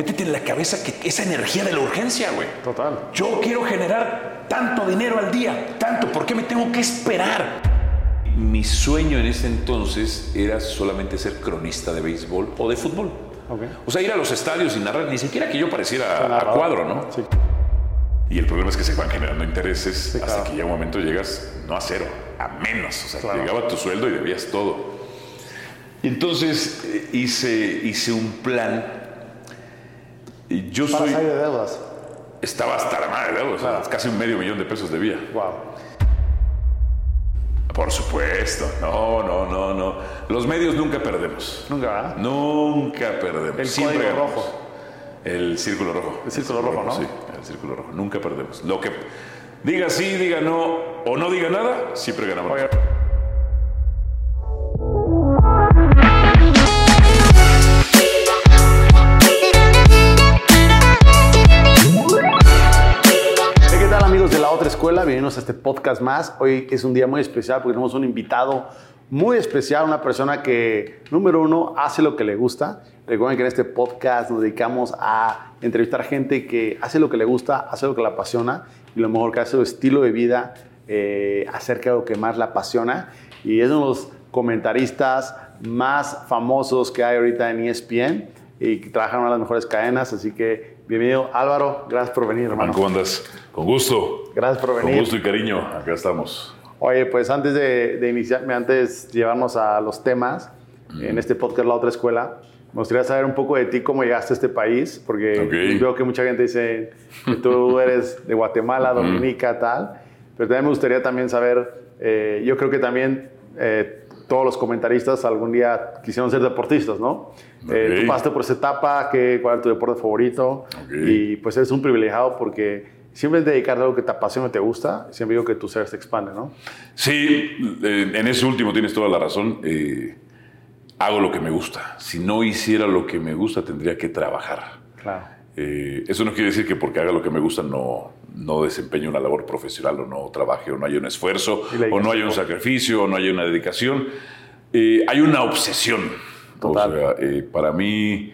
métete en la cabeza que esa energía de la urgencia, güey. Total. Yo quiero generar tanto dinero al día, tanto, ¿por qué me tengo que esperar? Mi sueño en ese entonces era solamente ser cronista de béisbol o de fútbol. Ok. O sea, ir a los estadios y narrar, ni siquiera que yo pareciera a cuadro, ¿no? Sí. Y el problema es que se van generando intereses hasta claro. que ya un momento llegas, no a cero, a menos. O sea, Claro. llegaba tu sueldo y debías todo. Y entonces eh, hice, hice un plan. Y yo Para soy. salir de deudas. Estaba hasta la madre, sea, Claro. casi un medio millón de pesos debía. Wow. Por supuesto. No, no, no, no. Los medios nunca perdemos. Nunca. Nunca perdemos. El Siempre ganamos. rojo. El círculo rojo. El círculo rojo, ¿no? Sí, el círculo rojo. Nunca perdemos. Lo que diga sí, diga no o no diga nada, siempre ganamos. Oye, escuela? Bienvenidos a este podcast más. Hoy es un día muy especial porque tenemos un invitado muy especial, una persona que, número uno, hace lo que le gusta. Recuerden que en este podcast nos dedicamos a entrevistar gente que hace lo que le gusta, hace lo que le apasiona y lo mejor que hace su estilo de vida eh, acerca de lo que más le apasiona. Y es uno de los comentaristas más famosos que hay ahorita en ESPN y que trabaja en una de las mejores cadenas. Así que bienvenido Álvaro, gracias por venir hermano. Hermano, ¿cómo andas? Con gusto. Gracias por Con venir. gusto y cariño. Acá estamos. Oye, pues antes de, de iniciarme, antes de llevarnos a los temas en este podcast La Otra Escuela, me gustaría saber un poco de ti, cómo llegaste a este país, porque Ok. veo que mucha gente dice que tú eres de Guatemala, Dominica, tal, pero también me gustaría también saber, eh, yo creo que también eh, todos los comentaristas algún día quisieron ser deportistas, ¿no? Eh, tú pasaste por esa etapa, ¿qué, ¿cuál es tu deporte favorito? Y pues eres un privilegiado porque siempre dedicarte a algo que te apasiona y te gusta, siempre digo que tu ser se expande, ¿no? Sí, en ese último tienes toda la razón. Eh, hago lo que me gusta. Si no hiciera lo que me gusta, tendría que trabajar. Claro. Eh, eso no quiere decir que porque haga lo que me gusta no, no desempeñe una labor profesional o no trabaje o no haya un esfuerzo o no haya un sacrificio o no haya una dedicación. Eh, hay una obsesión. Total. O sea, eh, para mí,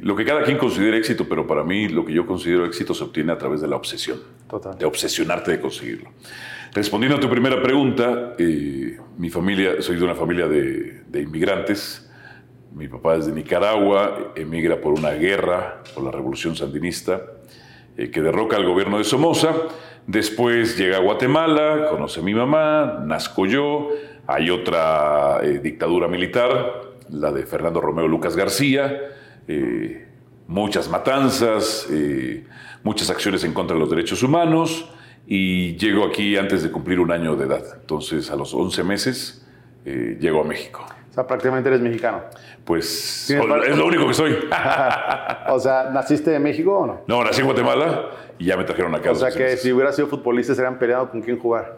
lo que cada quien considera éxito, pero para mí lo que yo considero éxito se obtiene a través de la obsesión Total. de obsesionarte de conseguirlo. Respondiendo a tu primera pregunta, mi familia, soy de una familia de, de inmigrantes. Mi papá es de Nicaragua, emigra por una guerra, por la revolución sandinista, eh, que derroca al gobierno de Somoza. Después llega a Guatemala, conoce a mi mamá, nazco yo. Hay otra eh, dictadura militar, la de Fernando Romeo Lucas García. eh, muchas matanzas, muchas acciones en contra de los derechos humanos y llego aquí antes de cumplir un año de edad. Entonces, a los 11 meses, llego a México. O sea, prácticamente eres mexicano. Pues es lo único que soy. O sea, ¿naciste en México o no? No, nací en Guatemala y ya me trajeron acá. O sea, 11 que meses. si hubieras sido futbolista, serían peleado con quién jugar.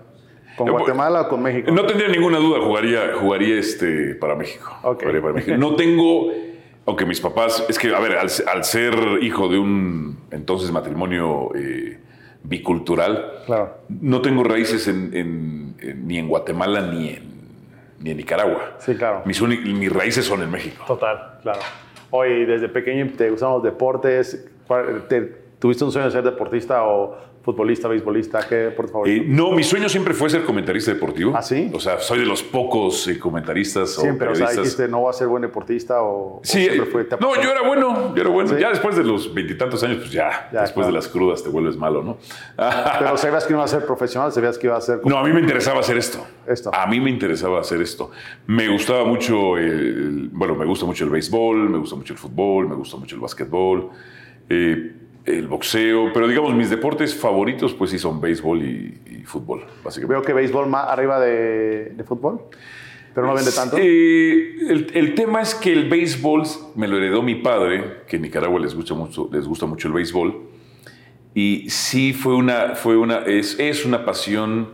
¿Con Eh, pues, Guatemala o con México? No tendría ninguna duda, jugaría, jugaría este para México. Jugaría para México. No tengo, aunque mis papás, es que, a ver, al, al ser hijo de un entonces matrimonio eh, bicultural, Claro. no tengo raíces en- en- en- ni en Guatemala ni en, ni en Nicaragua. Sí, claro. Mis, mis raíces son en México. Total, claro. Oye, desde pequeño te gustaban los deportes. ¿Cuál- te- ¿Tuviste un sueño de ser deportista o futbolista, beisbolista? ¿Qué deporte Eh, favorito? no, mi sueño siempre fue ser comentarista deportivo. ¿Ah, sí? O sea, soy de los pocos eh, comentaristas siempre, o o sea, periodistas. dijiste, no voy a ser buen deportista o, o Sí, siempre fue... te no, yo era bueno, yo era bueno. Sí. Ya después de los veintitantos años, pues ya, Ya, después claro. de las crudas te vuelves malo, ¿no? Pero sabías que no iba a ser profesional, sabías que iba a ser... No, a mí me interesaba hacer esto. Esto. A mí me interesaba hacer esto. Me gustaba mucho, el, bueno, me gusta mucho el béisbol, me gusta mucho el fútbol, me gusta mucho el básquetbol, eh, el boxeo, pero digamos mis deportes favoritos pues sí son béisbol y, y fútbol, básicamente. Veo que béisbol más arriba de, de fútbol, pero no vende tanto. Eh, el, el tema es que el béisbol me lo heredó mi padre, que en Nicaragua les gusta mucho, les gusta mucho el béisbol. Y sí fue una, fue una, es, es una pasión,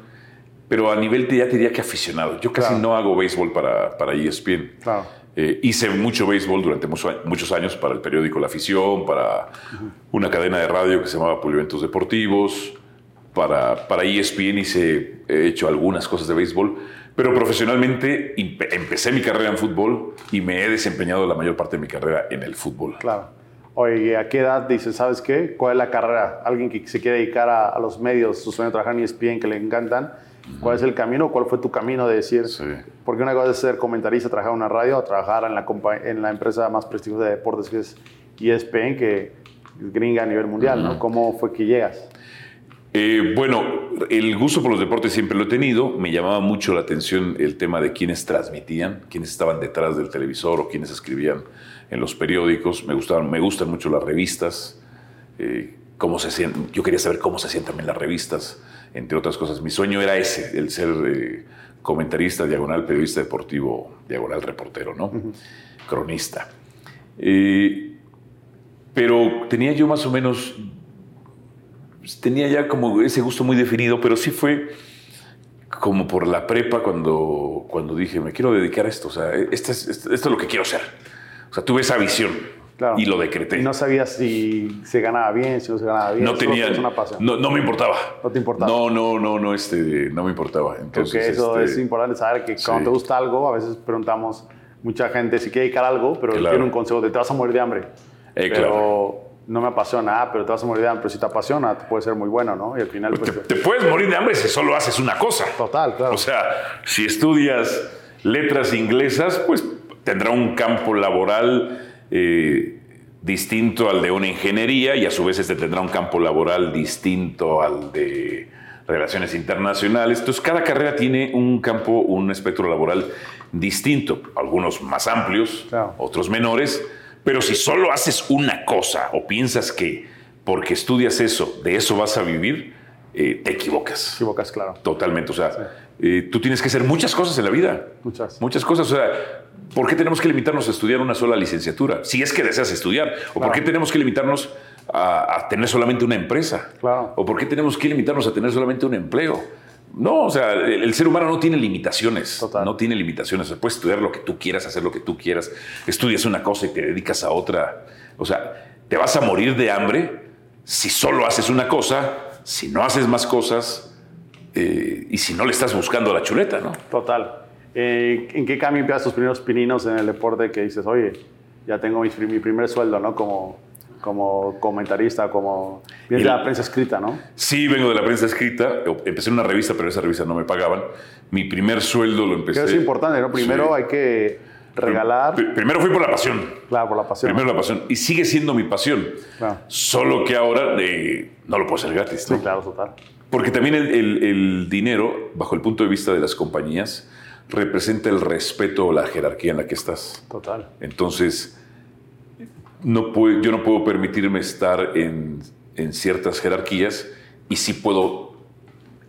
pero a nivel te, ya te diría que aficionado. Yo casi Claro. no hago béisbol para, para ESPN. Claro. Eh, hice mucho béisbol durante mucho- muchos años para el periódico La Afición, para una cadena de radio que se llamaba Polioventos Deportivos, para, para ESPN hice, he hecho algunas cosas de béisbol, pero profesionalmente empe- empecé mi carrera en fútbol y me he desempeñado la mayor parte de mi carrera en el fútbol. Claro. Oye, ¿a qué edad dices, sabes qué? ¿Cuál es la carrera? Alguien que se quiere dedicar a, los medios, su sueño de trabajar en ESPN, que le encantan. ¿Cuál es el camino? ¿Cuál fue tu camino de decir? Sí. Porque una cosa es ser comentarista, trabajar en una radio, o trabajar en la, en la empresa más prestigiosa de deportes que es ESPN, que es gringa a nivel mundial, ¿no? ¿Cómo fue que llegas? Eh, bueno, el gusto por los deportes siempre lo he tenido. Me llamaba mucho la atención el tema de quiénes transmitían, quiénes estaban detrás del televisor o quiénes escribían en los periódicos. Me gustaban, me gustan mucho las revistas. Eh, cómo se sienten, yo quería saber cómo se sienten también las revistas, entre otras cosas. Mi sueño era ese, el ser eh, comentarista, diagonal, periodista deportivo, diagonal, reportero, ¿no? Cronista. pero tenía yo más o menos tenía ya como ese gusto muy definido, pero sí fue como por la prepa cuando, cuando dije, me quiero dedicar a esto, o sea, esto es, esto es lo que quiero ser. O sea, tuve esa visión y lo decreté. Y no sabías si se ganaba bien, si no se ganaba bien. No tenía, no, no, me importaba. No te importaba. No, no, no, no, este, no me importaba. Entonces, Creo que eso este, es importante saber que cuando te gusta algo, a veces preguntamos mucha gente si quiere dedicar algo, pero tiene un consejo de te vas a morir de hambre. Eh, pero, claro no me apasiona, ah, pero te vas a morir de hambre. Pero si te apasiona, te puede ser muy bueno, ¿no? Y al final. Pues, te, puedes morir de hambre si solo haces una cosa. Total, claro. O sea, si estudias letras inglesas, pues tendrá un campo laboral eh, distinto al de una ingeniería y a su vez este tendrá un campo laboral distinto al de relaciones internacionales. Entonces, cada carrera tiene un campo, un espectro laboral distinto, algunos más amplios, otros menores pero si solo haces una cosa o piensas que porque estudias eso, de eso vas a vivir, eh, te equivocas. Te equivocas, claro. Totalmente. O sea, eh, tú tienes que hacer muchas cosas en la vida. Muchas. Muchas cosas. O sea, ¿por qué tenemos que limitarnos a estudiar una sola licenciatura? Si es que deseas estudiar. ¿O por qué tenemos que limitarnos a, a, tener solamente una empresa? Claro. ¿O por qué tenemos que limitarnos a tener solamente un empleo? No, o sea, el, ser humano no tiene limitaciones. Total. No tiene limitaciones. puedes estudiar lo que tú quieras, hacer lo que tú quieras. Estudias una cosa y te dedicas a otra. O sea, te vas a morir de hambre si solo haces una cosa, si no haces más cosas eh, y si no le estás buscando la chuleta, ¿no? Total. Eh, ¿En qué cambio empiezas tus primeros pininos en el deporte que dices, oye, ya tengo mi, mi primer sueldo, ¿no? Como como comentarista, como... Vienes de la prensa escrita, ¿no? Sí, vengo de la prensa escrita. Empecé en una revista, pero esa revista no me pagaban. Mi primer sueldo lo empecé... Eso es importante, ¿no? Primero hay que regalar... Primero fui por la pasión. Claro, por la pasión. Primero la pasión. Y sigue siendo mi pasión. Claro. Solo que ahora no lo puedo hacer gratis, ¿no? Sí, claro, total. Porque también el, el dinero, bajo el punto de vista de las compañías, representa el respeto o la jerarquía en la que estás. Total. Entonces no puedo, yo no puedo permitirme estar en, ciertas jerarquías y sí puedo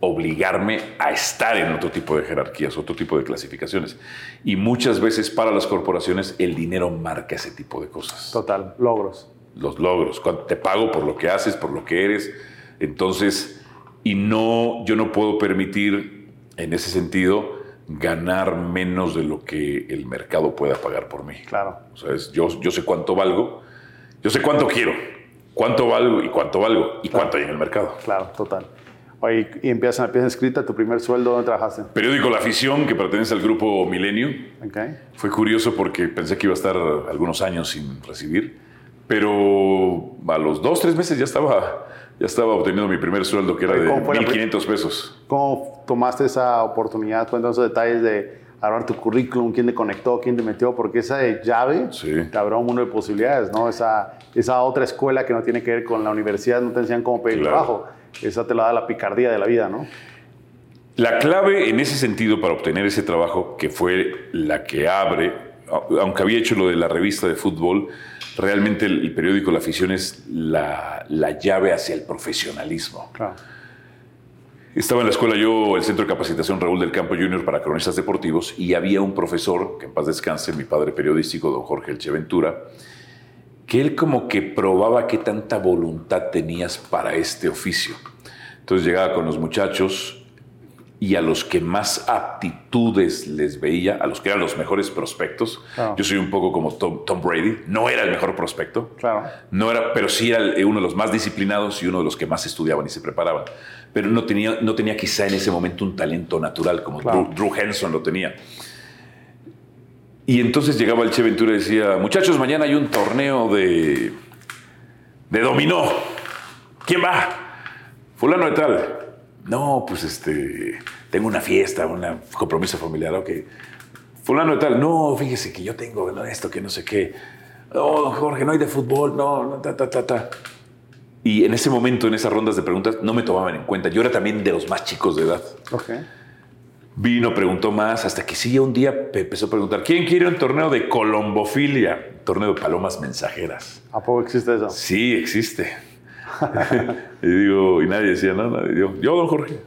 obligarme a estar en otro tipo de jerarquías, otro tipo de clasificaciones. Y muchas veces para las corporaciones el dinero marca ese tipo de cosas. Total, logros. Los logros, te pago por lo que haces, por lo que eres. Entonces, y no, yo no puedo permitir en ese sentido ganar menos de lo que el mercado pueda pagar por mí. Claro. O sea, yo, yo sé cuánto valgo, yo sé cuánto quiero, cuánto valgo y cuánto valgo y cuánto hay en el mercado. Claro, total. Oye, y empiezas en la pieza escrita, tu primer sueldo, ¿dónde trabajaste? Periódico La Afición, que pertenece al grupo Milenio. Okay. Fue curioso porque pensé que iba a estar algunos años sin recibir, pero a los dos, tres meses ya estaba ya estaba obteniendo mi primer sueldo, que era de 1.500 pesos. ¿Cómo tomaste esa oportunidad? Cuéntanos esos detalles de armar tu currículum, quién te conectó, quién te metió, porque esa llave te abrió un mundo de posibilidades, ¿no? Esa, esa otra escuela que no tiene que ver con la universidad, no te enseñan cómo pedir trabajo. Esa te la da la picardía de la vida, ¿no? La clave en ese sentido para obtener ese trabajo, que fue la que abre, aunque había hecho lo de la revista de fútbol, realmente el, periódico La Afición es la, llave hacia el profesionalismo. Estaba en la escuela yo, el Centro de Capacitación Raúl del Campo Junior para cronistas deportivos, y había un profesor, que en paz descanse, mi padre periodístico, don Jorge Elcheventura, que él como que probaba qué tanta voluntad tenías para este oficio. Entonces llegaba con los muchachos y a los que más aptitudes les veía, a los que eran los mejores prospectos. Yo soy un poco como Tom, Brady, no era el mejor prospecto, claro. no era, pero sí era uno de los más disciplinados y uno de los que más estudiaban y se preparaban. Pero no tenía, no tenía quizá en ese momento un talento natural como Drew, Henson lo tenía. Y entonces llegaba el Che Ventura y decía, muchachos, mañana hay un torneo de, de dominó. ¿Quién va? Fulano de tal. No, pues este, tengo una fiesta, un compromiso familiar, ok. Fulano de tal. No, fíjese que yo tengo esto, que no sé qué. Oh, don Jorge, no hay de fútbol, no, no, ta, ta, ta, ta. Y en ese momento, en esas rondas de preguntas, no me tomaban en cuenta. Yo era también de los más chicos de edad. Ok. Vino, preguntó más, hasta que sí, un día empezó a preguntar, ¿quién quiere un torneo de colombofilia? Torneo de palomas mensajeras. ¿A poco existe eso? Sí, existe. y digo, y nadie decía nada. Y digo, yo, don Jorge.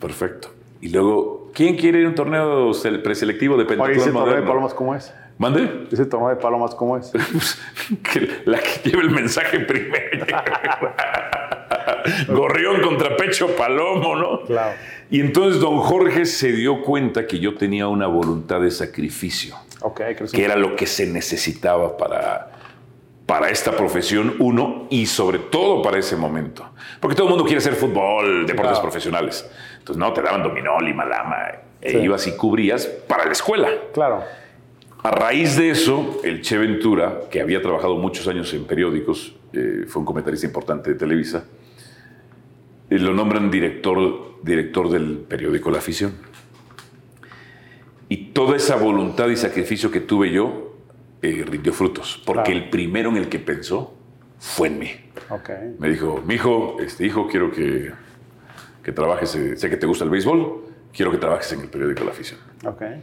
Perfecto. Y luego, ¿quién quiere un torneo preselectivo de pentatlón ese torneo de palomas cómo es? ¿Mande? ¿Ese torneo de palomas cómo es? Pues, la que lleva el mensaje primero. Gorrión contra pecho palomo, ¿no? Claro. Y entonces don Jorge se dio cuenta que yo tenía una voluntad de sacrificio. Okay, que era lo que se necesitaba para, para esta profesión, uno, y sobre todo para ese momento. Porque todo el mundo quiere hacer fútbol, deportes profesionales. Entonces, no, te daban dominó, lima, lama, e ibas y cubrías para la escuela. Claro. A raíz de eso, el Che Ventura, que había trabajado muchos años en periódicos, eh, fue un comentarista importante de Televisa, eh, lo nombran director, director del periódico La Afición. Y toda esa voluntad y sacrificio que tuve yo eh, rindió frutos, porque el primero en el que pensó fue en mí. Okay. Me dijo, mi hijo, este hijo, quiero que, que trabajes, sé que te gusta el béisbol, quiero que trabajes en el periódico La Afición. Okay.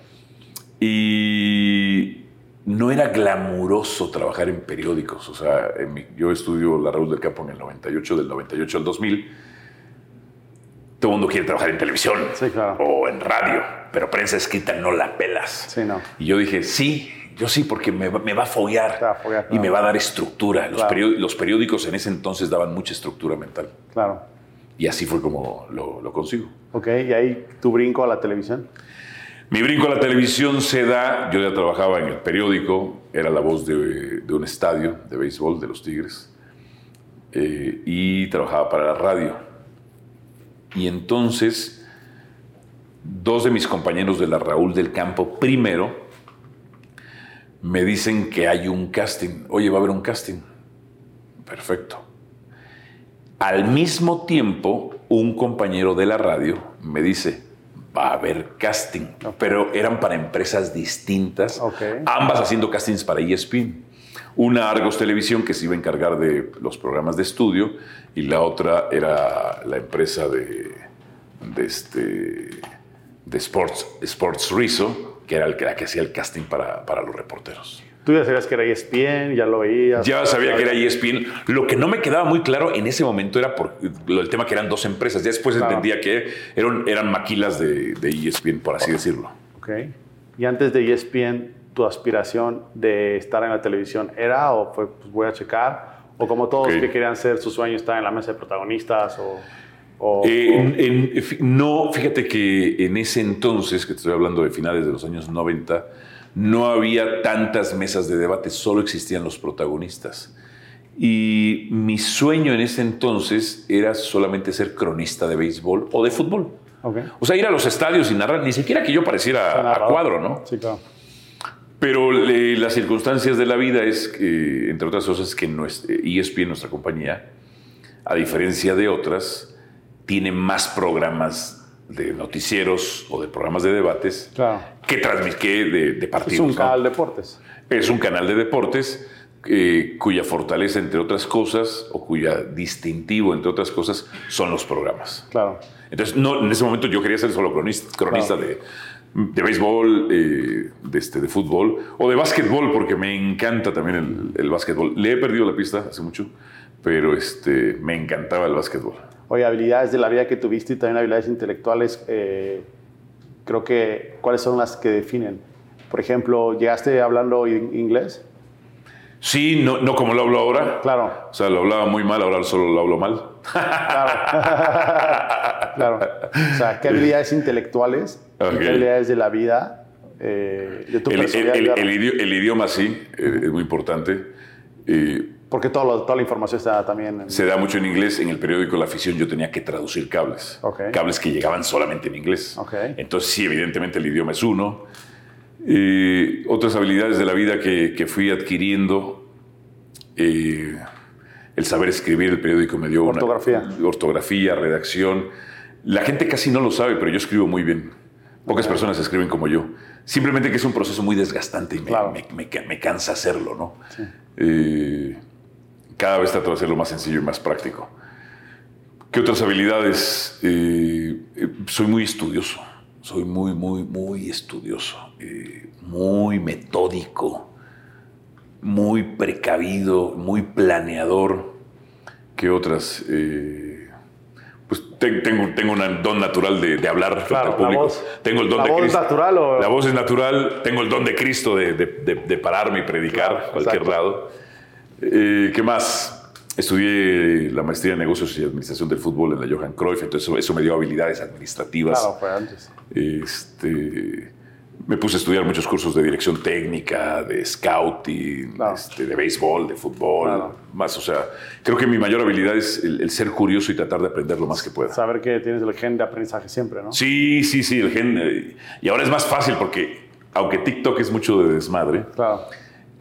Y no era glamuroso trabajar en periódicos. O sea, yo estudio la Raúl del Campo en el 98, del 98 al 2000. Todo el mundo quiere trabajar en televisión o en radio, pero prensa escrita no la pelas. Sí, no. Y yo dije, sí, yo sí, porque me, va a follar y me va a dar estructura. Los, los, periódicos en ese entonces daban mucha estructura mental. Claro. Y así fue como lo, lo consigo. Ok, y ahí tu brinco a la televisión. Mi brinco a la televisión se da, yo ya trabajaba en el periódico, era la voz de, un estadio de béisbol de los Tigres, eh, y trabajaba para la radio. Y entonces, dos de mis compañeros de la Raúl del Campo, primero, me dicen que hay un casting. Oye, va a haber un casting. Perfecto. Al mismo tiempo, un compañero de la radio me dice, va a haber casting, pero eran para empresas distintas, ambas haciendo castings para ESPN. Una Argos Televisión que se iba a encargar de los programas de estudio y la otra era la empresa de, de, este, de Sports, Sports Rizo, que era el que, la que hacía el casting para, para los reporteros. Tú ya sabías que era ESPN, ya lo veías. Ya sabía que era ESPN. Lo que no me quedaba muy claro en ese momento era por el tema que eran dos empresas. Ya después entendía que eran, eran maquilas de, de ESPN, por así decirlo. Ok. Y antes de ESPN, ¿tu aspiración de estar en la televisión era o fue, pues voy a checar? ¿O como todos que querían ser su sueño estar en la mesa de protagonistas? O, no, fíjate que en ese entonces, que te estoy hablando de finales de los años 90, no había tantas mesas de debate, solo existían los protagonistas. Y mi sueño en ese entonces era solamente ser cronista de béisbol o de fútbol. O sea, ir a los estadios y narrar, ni siquiera que yo pareciera a cuadro, ¿no? Sí, claro. Pero las circunstancias de la vida es que, entre otras cosas, que ESPN, nuestra compañía, a diferencia de otras, tiene más programas de noticieros o de programas de debates que transmite de, de, partidos. Es un canal de deportes. Es un canal de deportes eh, cuya fortaleza, entre otras cosas, o cuya distintivo, entre otras cosas, son los programas. Claro. Entonces, no, en ese momento yo quería ser solo cronista, cronista de, de béisbol, eh, de, este, de fútbol o de básquetbol, porque me encanta también el, el básquetbol. Le he perdido la pista hace mucho, pero este, me encantaba el básquetbol. Oye, habilidades de la vida que tuviste y también habilidades intelectuales, eh, creo que, ¿cuáles son las que definen? Por ejemplo, ¿llegaste hablando inglés? Sí, no, no como lo hablo ahora. Claro. O sea, lo hablaba muy mal, ahora solo lo hablo mal. Claro. claro. O sea, ¿qué habilidades intelectuales qué habilidades de la vida eh, de tu el, el, idioma, sí, eh, es muy importante. Porque todo toda la información está también... Se da mucho en inglés. En el periódico La Afición yo tenía que traducir cables. Cables que llegaban solamente en inglés. Entonces sí, evidentemente el idioma es uno. otras habilidades de la vida que, fui adquiriendo. Eh, el saber escribir el periódico me dio Ortografía. una ortografía, redacción. La gente casi no lo sabe, pero yo escribo muy bien. Pocas personas escriben como yo. Simplemente que es un proceso muy desgastante y me, Claro. me- me ca- me cansa hacerlo, ¿no? Eh, cada vez trato de hacerlo más sencillo y más práctico. ¿Qué otras habilidades? Eh, eh, soy muy estudioso. Soy muy, muy, muy estudioso. eh, muy metódico. Muy precavido. Muy planeador. ¿Qué otras? Pues te- tengo, tengo un don natural de, de hablar Claro, al la público. voz. Tengo el don ¿La de voz Cristo. natural o- La voz es natural. Tengo el don de Cristo de, de- pararme y predicar Claro, cualquier exacto. lado. Eh, ¿Qué más? Estudié la maestría en negocios y administración del fútbol en la Johan Cruyff, entonces eso, eso me dio habilidades administrativas. Claro, fue antes. Este, me puse a estudiar muchos cursos de dirección técnica, de scouting, Claro. este, de béisbol, de fútbol, Claro. más. O sea, creo que mi mayor habilidad es el, el ser curioso y tratar de aprender lo más que pueda. Saber que tienes el gen de aprendizaje siempre, ¿no? Sí, sí, sí, el gen. eh, Y ahora es más fácil porque, aunque TikTok es mucho de desmadre, Claro.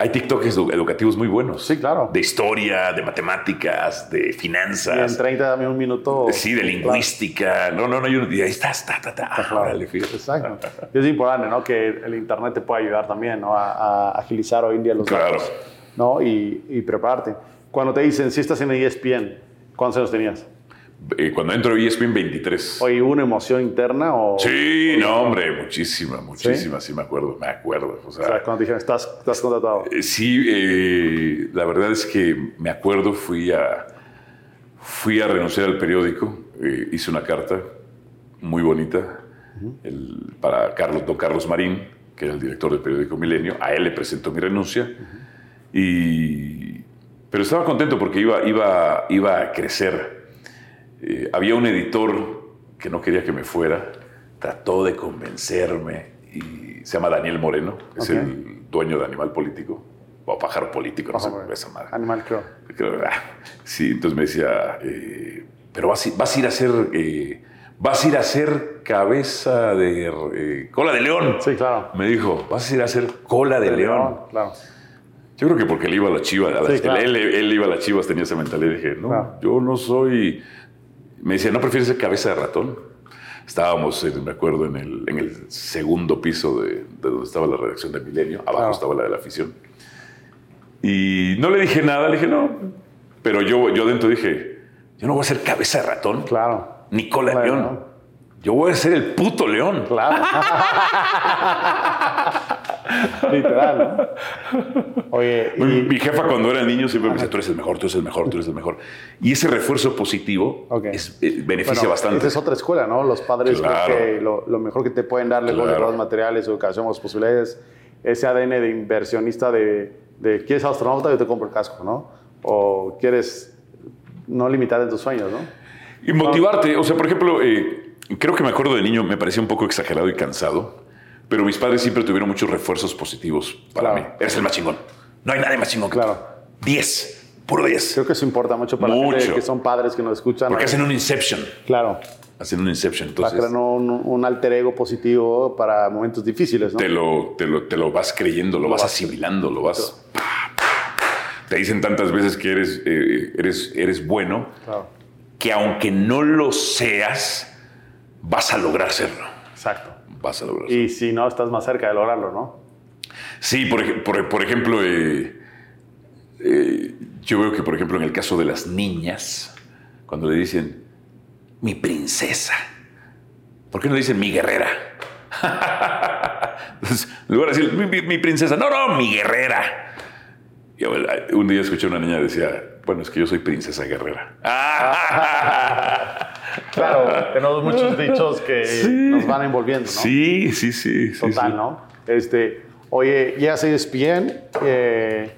Hay TikToks edu- educativos muy buenos. Sí, claro. De historia, de matemáticas, de Y en finanzas. 30 dame un minuto. Sí, de lingüística. No, no, no. yo- y ahí estás, ta, ta, ta. Ah, Claro. órale, fíjate. Exacto. Y es importante, ¿no? Que el Internet te pueda ayudar también, ¿no? A, a agilizar hoy en día los Claro. datos, ¿no? Y, y prepararte. Cuando te dicen, si estás en ESPN, ¿cuántos años tenías? Eh, cuando entro a ESPN 23. ¿Oye, hubo una emoción interna o...? Sí, no, hombre, muchísima, muchísima, sí, me acuerdo, me acuerdo. O sea, O sea, cuando te dijeron, estás, estás contratado. eh, sí, eh, la verdad es que me acuerdo, fui a, fui a renunciar al periódico, eh, hice una carta muy bonita el- para Carlos, don Carlos Marín, que era el director del periódico Milenio, a él le presentó mi renuncia, y, pero estaba contento porque iba, iba, iba a crecer. Eh, había un editor que no quería que me fuera, trató de convencerme y se llama Daniel Moreno, es el dueño de Animal Político, o Pájaro Político, no sé esa madre. Animal Crow. Creo, ah, sí, entonces me decía, eh, pero vas, a- vas a ir a eh, vas a ir a hacer cabeza de eh, cola de león. Sí, claro. Me dijo, vas a ir a hacer cola de, león. Claro. Yo creo que porque él iba a la chivas, a las- Sí, claro. él, él iba a las chivas, tenía esa mentalidad. Y dije, no, Claro. yo no soy. Me decía, ¿no prefieres ser cabeza de ratón? Estábamos, eh, me acuerdo, en el, en el segundo piso de, de donde estaba la redacción de Milenio, abajo Claro. estaba la de la afición. Y no le dije nada, le dije, no. Pero yo, yo adentro dije, yo no voy a ser cabeza de ratón, Claro. ni cola Claro, león. Yo voy a ser el puto león. Claro. Literal, ¿no? Oye, Mi, y... mi jefa cuando era niño siempre me decía, tú eres el mejor, tú eres el mejor, tú eres el mejor. Y ese refuerzo positivo es- eh, beneficia Bueno, bastante. Esa es otra escuela, ¿no? Los padres creo Claro. que lo, lo mejor que te pueden dar, lejos de Claro. los materiales, educación, las posibilidades, ese ADN de inversionista de, de ¿quieres astronauta? Yo te compro el casco, ¿no? O quieres no limitar en tus sueños, ¿no? Y motivarte, o sea, por ejemplo, eh, creo que me acuerdo de niño, me parecía un poco exagerado y cansado, pero mis padres siempre tuvieron muchos refuerzos positivos para Claro. mí. Eres el más chingón. No hay nadie más chingón que Claro. tú. 10, puro 10. Creo que eso importa mucho para la gente Mucho. que son padres que nos escuchan. Porque hacen un inception. Claro, Hacen un inception. para Entonces, crear un, un alter ego positivo para momentos difíciles, ¿no? te, lo, te, lo, te lo vas creyendo, lo vas asimilando, lo vas... Te dicen tantas veces que eres, eh, eres, eres bueno Claro, que aunque no lo seas, vas a lograr serlo. exacto. Vas a lograrlo. Y si no, estás más cerca de lograrlo, ¿no? Sí, por, ej- por- por ejemplo, eh, eh, yo veo que, por ejemplo, en el caso de las niñas, cuando le dicen mi princesa, ¿por qué no le dicen mi guerrera? Entonces, en lugar de decir mi, mi- mi princesa, no, no, mi guerrera. Y un día escuché a una niña que decía, bueno, es que yo soy princesa guerrera. Claro, tenemos muchos dichos que nos van envolviendo, ¿no? Sí, sí, sí. sí, Total, sí. ¿no? Este, oye, ya se ESPN, eh,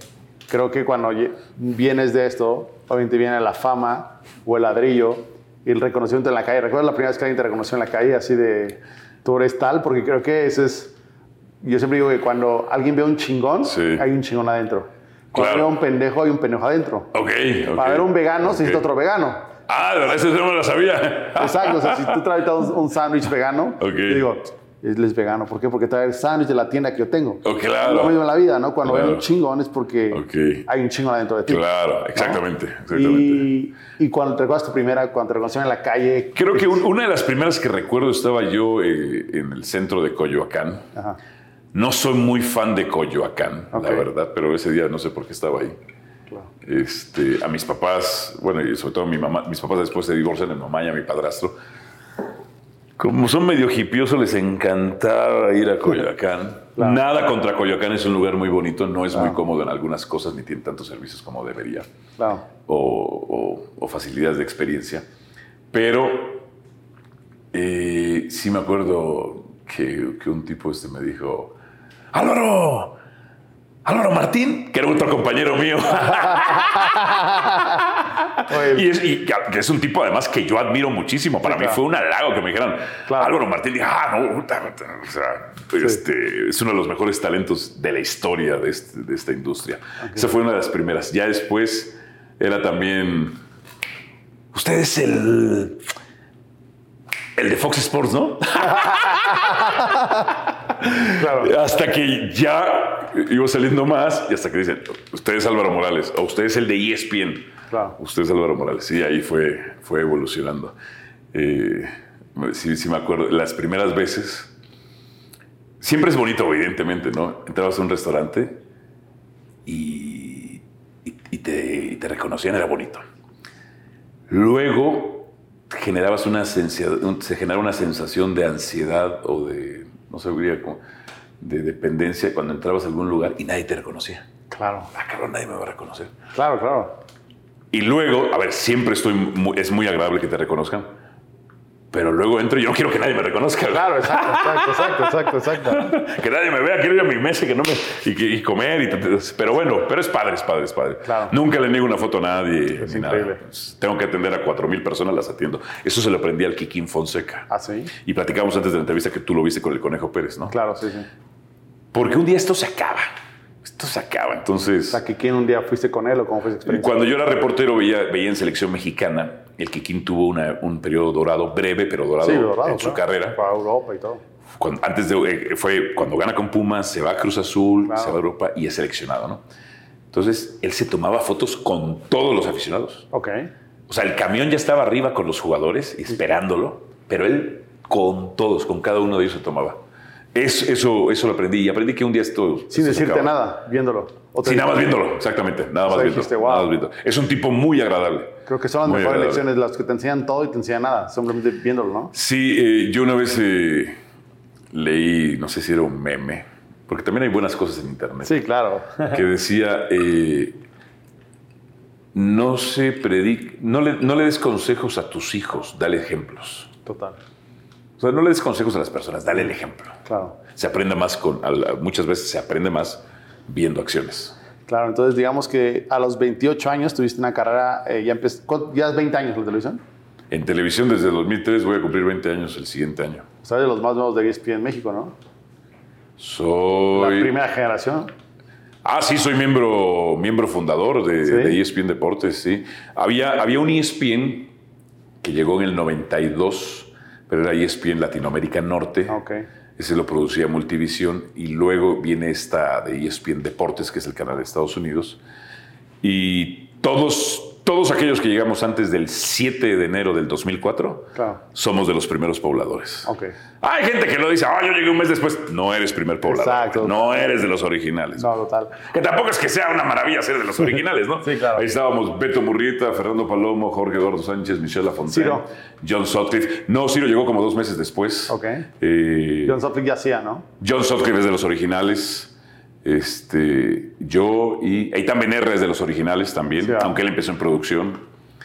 creo que cuando vienes de esto, obviamente viene la fama o el ladrillo y el reconocimiento en la calle. ¿Recuerdas la primera vez que alguien te reconoció en la calle así de, tú eres tal? Porque creo que ese es, yo siempre digo que cuando alguien ve un chingón, Sí. hay un chingón adentro. Cuando Claro. ve un pendejo, hay un pendejo adentro. Ok, ok. Para ver un vegano, se necesita otro vegano. Ah, de verdad, eso no me lo sabía. Exacto, o sea, si tú traes un, un sándwich vegano, Ok. yo digo, él es vegano. ¿Por qué? Porque trae el sándwich de la tienda que yo tengo. Oh, claro. Lo mismo en la vida, ¿no? Cuando Claro. ven un chingón es porque hay un chingón adentro de ti. Claro, exactamente. ¿no? exactamente. Y, y cuando te recuerdas tu primera, cuando te reconocieron en la calle. Creo que un- una de las primeras que recuerdo estaba yo eh, en el centro de Coyoacán. Ajá. No soy muy fan de Coyoacán, la verdad, pero ese día no sé por qué estaba ahí. Claro. Este, a mis papás, bueno, y sobre todo a mi mamá, mis papás después se divorcian, a mi mamá y a mi padrastro. Como son medio hipiosos, les encantaba ir a Coyoacán. Claro. Nada contra Coyoacán, es un lugar muy bonito, no es muy cómodo en algunas cosas, ni tiene tantos servicios como debería, Claro. o, o- o facilidades de experiencia. Pero eh, sí me acuerdo que, que un tipo este me dijo, Álvaro, Álvaro Martín, que era otro compañero mío. Y, es, y que que es un tipo además que yo admiro muchísimo. Para Sí, mí claro. fue un halago que me dijeran, Claro. Álvaro Martín, dije, ah, no, puta, puta", o sea, este, es uno de los mejores talentos de la historia de, este- de esta industria. Esa fue una de las primeras. Ya después era también, usted es el... El de Fox Sports, ¿no? claro. Hasta que ya iba saliendo más y hasta que dicen, usted es Álvaro Morales o usted es el de ESPN. Claro. Usted es Álvaro Morales. Sí, ahí fue, fue evolucionando. Eh, sí, sí me acuerdo. Las primeras veces, siempre es bonito, evidentemente, ¿no? Entrabas a un restaurante y, y- y te, y te reconocían, era bonito. Luego generabas una se genera una sensación de ansiedad o de, no sabría cómo, de dependencia cuando entrabas a algún lugar y nadie te reconocía. Claro. Ah, cabrón, nadie me va a reconocer. Claro, claro. Y luego, a ver, siempre estoy, es muy agradable que te reconozcan, pero luego entro y yo no quiero que nadie me reconozca. Claro, exacto, exacto, exacto, exacto. Que nadie me vea, quiero ir a mi mesa y que no me, y, y comer. Y, pero bueno, pero es padre, es padre, es padre. Claro. Nunca le niego una foto a nadie. Es ni increíble. nada. Tengo que atender a cuatro mil personas, las atiendo. Eso se lo aprendí al Kikín Fonseca. ¿Ah, sí? Y platicamos antes de la entrevista que tú lo viste con el Conejo Pérez, ¿no? Claro, sí, sí. Porque un día esto se acaba. Esto se acaba. Entonces. O sea, quién un día fuiste con él o cómo fue esa experiencia. Cuando yo era reportero veía, veía en selección mexicana, el Kikín tuvo una- un periodo dorado, breve pero dorado, Sí, dorado, en su carrera. Para Europa y todo. Cuando- antes de, eh, fue cuando gana con Pumas, se va a Cruz Azul, Claro. se va a Europa y es seleccionado, ¿no? Entonces, él se tomaba fotos con todos los aficionados. Ok. O sea, el camión ya estaba arriba con los jugadores esperándolo, pero él con todos, con cada uno de ellos se tomaba. Es- eso, eso lo aprendí y aprendí que un día esto... Sin decirte nada, viéndolo. Te Sí, nada más viéndolo, exactamente. Nada O más sea, viéndolo. dijiste, nada "Wow". más viéndolo. Es un tipo muy agradable. Creo que son las mejores agradable. lecciones, las que te enseñan todo y te enseñan nada, simplemente viéndolo, ¿no? Sí, eh, yo una vez eh, leí, no sé si era un meme, porque también hay buenas cosas en internet, Sí, claro. que decía, eh, no se predic no le, no le des consejos a tus hijos, dale ejemplos. Total. O sea, no le des consejos a las personas, dale el ejemplo. Claro. Se aprende más con, muchas veces se aprende más viendo acciones. Claro, entonces digamos que a los 28 años tuviste una carrera, eh, ya ¿cuánto- ya es 20 años la televisión. En televisión desde 2003 voy a cumplir 20 años el siguiente año. Sabes de los más nuevos de ESPN en México, ¿no? Soy... La primera generación. Ah, sí, soy miembro, miembro fundador de, ¿Sí? de ESPN Deportes, sí. Había, había un ESPN que llegó en el 92, pero era ESPN Latinoamérica Norte. Ok. Ese lo producía Multivisión y luego viene esta de ESPN Deportes, que es el canal de Estados Unidos. Y todos, todos aquellos que llegamos antes del 7 de enero del 2004, Claro. somos de los primeros pobladores. Hay gente que lo dice, ah, yo llegué un mes después. No eres primer poblador. Exacto. No eres de los originales. No, total. Que tampoco es que sea una maravilla ser de los originales, ¿no? Sí, claro. Ahí estábamos Beto Murrieta, Fernando Palomo, Jorge Eduardo Sánchez, Michelle Lafontaine, Ciro. John Sutcliffe. No, Ciro llegó como dos meses después. Ok. Eh, John Sutcliffe ya hacía, ¿no? John Sutcliffe es de los originales. Este, yo y Eitan Benerra es de los originales también, Sí, ah. aunque él empezó en producción.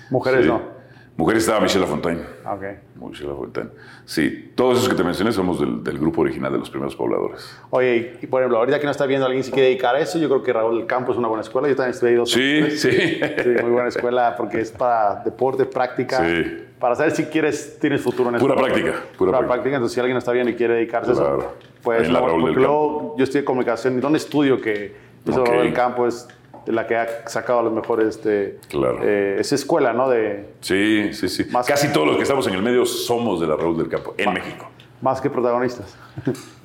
Mujeres Sí. no. Mujeres estaba Michelle Lafontaine. Ah, Ok. Michelle Lafontaine. Sí, todos esos que te mencioné somos del, del grupo original de los primeros pobladores. Oye, y por ejemplo, ahorita que no está viendo alguien si quiere dedicar a eso, yo creo que Raúl del Campo es una buena escuela. Yo también estudié ahí dos Sí, sí. Sí, muy buena escuela porque es para deporte, práctica. Sí. Para saber si quieres, tienes futuro en eso. Pura práctica, pura práctica. práctica. Entonces, si alguien está bien y quiere dedicarse a eso, pues Ahí en la no, porque del luego yo estudié comunicación y donde estudio que eso Ok. Raúl del Campo es de la que ha sacado a los mejores, este, Claro. eh, esa escuela, ¿no? De, Sí, sí, sí. Más- Casi todos los que estamos en el medio somos de la Raúl del Campo, en México. Más que protagonistas.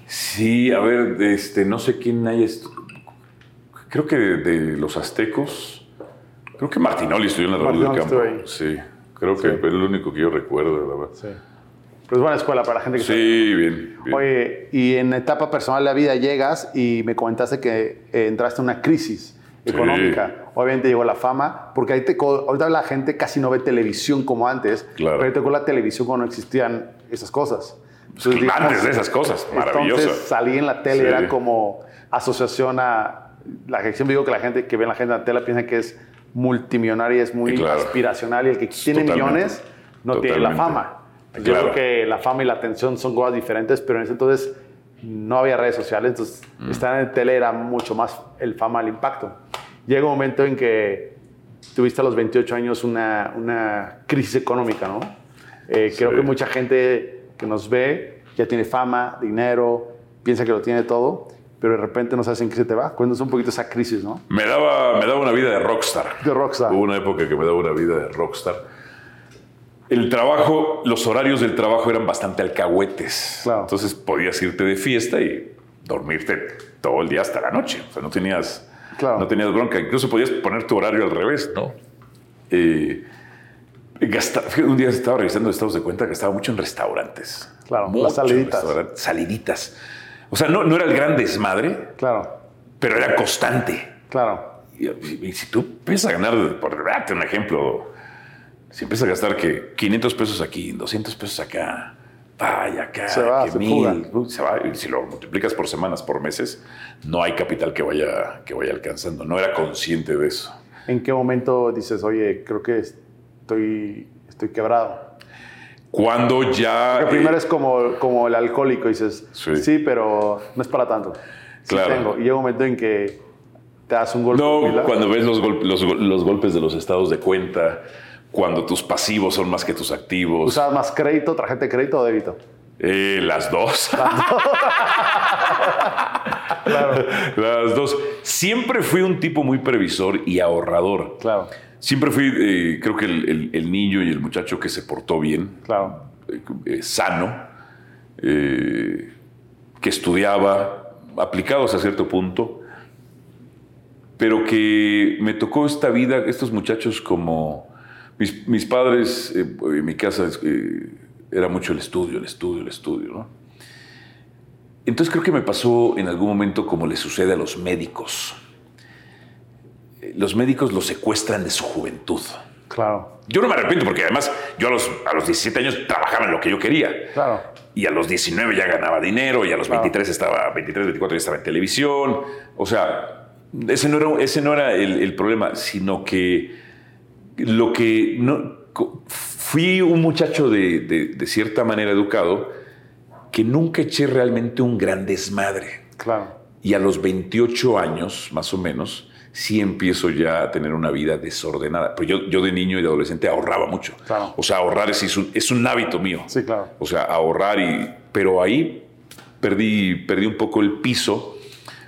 Sí, a ver, este, no sé quién hay. Creo que de, de los aztecos. Creo que Martinoli estudió en la Raúl del Martinoli Campo. ahí. Sí, creo que es el único que yo recuerdo, la verdad. Sí. Pero es buena escuela para la gente que Sí, bien, bien. Oye, y en etapa personal de la vida llegas y me comentaste que eh, entraste en una crisis económica. Obviamente llegó la fama, porque ahí te, ahorita la gente casi no ve televisión como antes, Claro. pero ahí tocó la televisión cuando no existían esas cosas. Entonces, Pues, Antes digamos, de esas cosas, maravilloso. Entonces salí en la tele, Sí. era como asociación a... La, siempre digo que la gente que ve a la gente en la tele piensa que es multimillonaria, es muy claro. aspiracional y el que tiene Totalmente. millones no tiene la fama. Yo creo que la fama y la atención son cosas diferentes, pero en ese entonces no había redes sociales, entonces Mm. estar en el tele era mucho más el fama, el impacto. Llega un momento en que tuviste a los 28 años una, una crisis económica, ¿no? Eh, Creo que mucha gente que nos ve ya tiene fama, dinero, piensa que lo tiene todo, pero de repente no sabes en qué se te va. Cuéntanos un poquito esa crisis, ¿no? Me daba, me daba una vida de rockstar. De rockstar. Hubo una época que me daba una vida de rockstar. El trabajo, los horarios del trabajo eran bastante alcahuetes. Claro. Entonces podías irte de fiesta y dormirte todo el día hasta la noche. O sea, no tenías, Claro. no tenías bronca. Incluso podías poner tu horario al revés, ¿no? Eh, gasta- un día estaba revisando estados de cuenta que gastaba mucho en restaurantes. Claro, Mucho las en saliditas. restaurantes, Saliditas. O sea, no, no era el gran desmadre, Claro, pero era constante. claro. Y, y si tú empiezas a ganar, por darte un ejemplo, si empiezas a gastar que 500 pesos aquí, 200 pesos acá, vaya acá, Se va, que se mil, uh, se va. Y si lo multiplicas por semanas, por meses, no hay capital que vaya, que vaya alcanzando. No era consciente de eso. ¿En qué momento dices, oye, creo que estoy, estoy quebrado? Cuando ya... Porque primero eh, es como, como el alcohólico, dices, sí. Sí. pero no es para tanto. Sí Claro. tengo. Y llega un momento en que te das un golpe. No, cuando ves los, gol- los gol- los golpes de los estados de cuenta, cuando tus pasivos son más que tus activos. ¿Usabas más crédito, tarjeta de crédito o débito? Eh, las dos. Claro, Las dos. Siempre fui un tipo muy previsor y ahorrador. claro, Siempre fui, eh, creo que el, el- el niño y el muchacho que se portó bien, claro. eh, sano, eh, que estudiaba, aplicado hasta cierto punto, pero que me tocó esta vida, estos muchachos como mis, mis padres, en mi casa era mucho el estudio, el estudio, el estudio, ¿no? Entonces creo que me pasó en algún momento como le sucede a los médicos. Los médicos los secuestran de su juventud. Claro, Yo no me arrepiento porque además yo a los, a los 17 años trabajaba en lo que yo quería. claro. Y a los 19 ya ganaba dinero, y a los Claro. 23 estaba, 23, 24 ya estaba en televisión. O sea, ese no era, ese no era el, el problema, sino que lo que no. Fui un muchacho de, de- de cierta manera educado que nunca eché realmente un gran desmadre. Claro, Y a los 28 años, más o menos, sí empiezo ya a tener una vida desordenada. Pero yo, yo de niño y de adolescente ahorraba mucho. Claro. O sea, ahorrar es, es un, es un hábito mío. sí, claro. O sea, ahorrar y... Pero ahí perdí, perdí un poco el piso.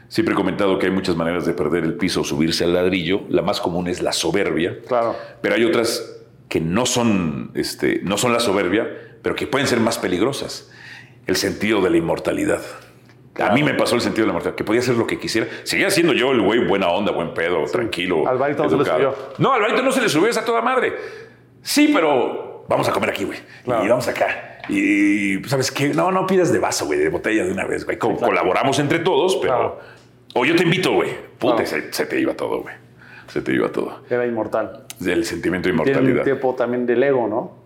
Siempre he comentado que hay muchas maneras de perder el piso o subirse al ladrillo. La más común es la soberbia. Claro, Pero hay otras que no son, este, no son la soberbia, pero que pueden ser más peligrosas. El sentido de la inmortalidad. A mí me pasó el sentido de la inmortalidad, que podía hacer lo que quisiera. Seguía siendo yo el güey buena onda, buen pedo, tranquilo. Al barito no se le subió. No, al barito no se le subió esa toda madre. Sí, pero vamos a comer aquí, güey. Claro. Y vamos acá. Y, ¿sabes qué? No, no pidas de vaso, güey, de botella de una vez, güey. Co-. Colaboramos entre todos, pero... Claro. O yo te invito, güey. Puta, se, se te iba todo, güey. Se te iba todo. era inmortal. Del sentimiento de Tiene un inmortalidad. tiempo también del ego, ¿no?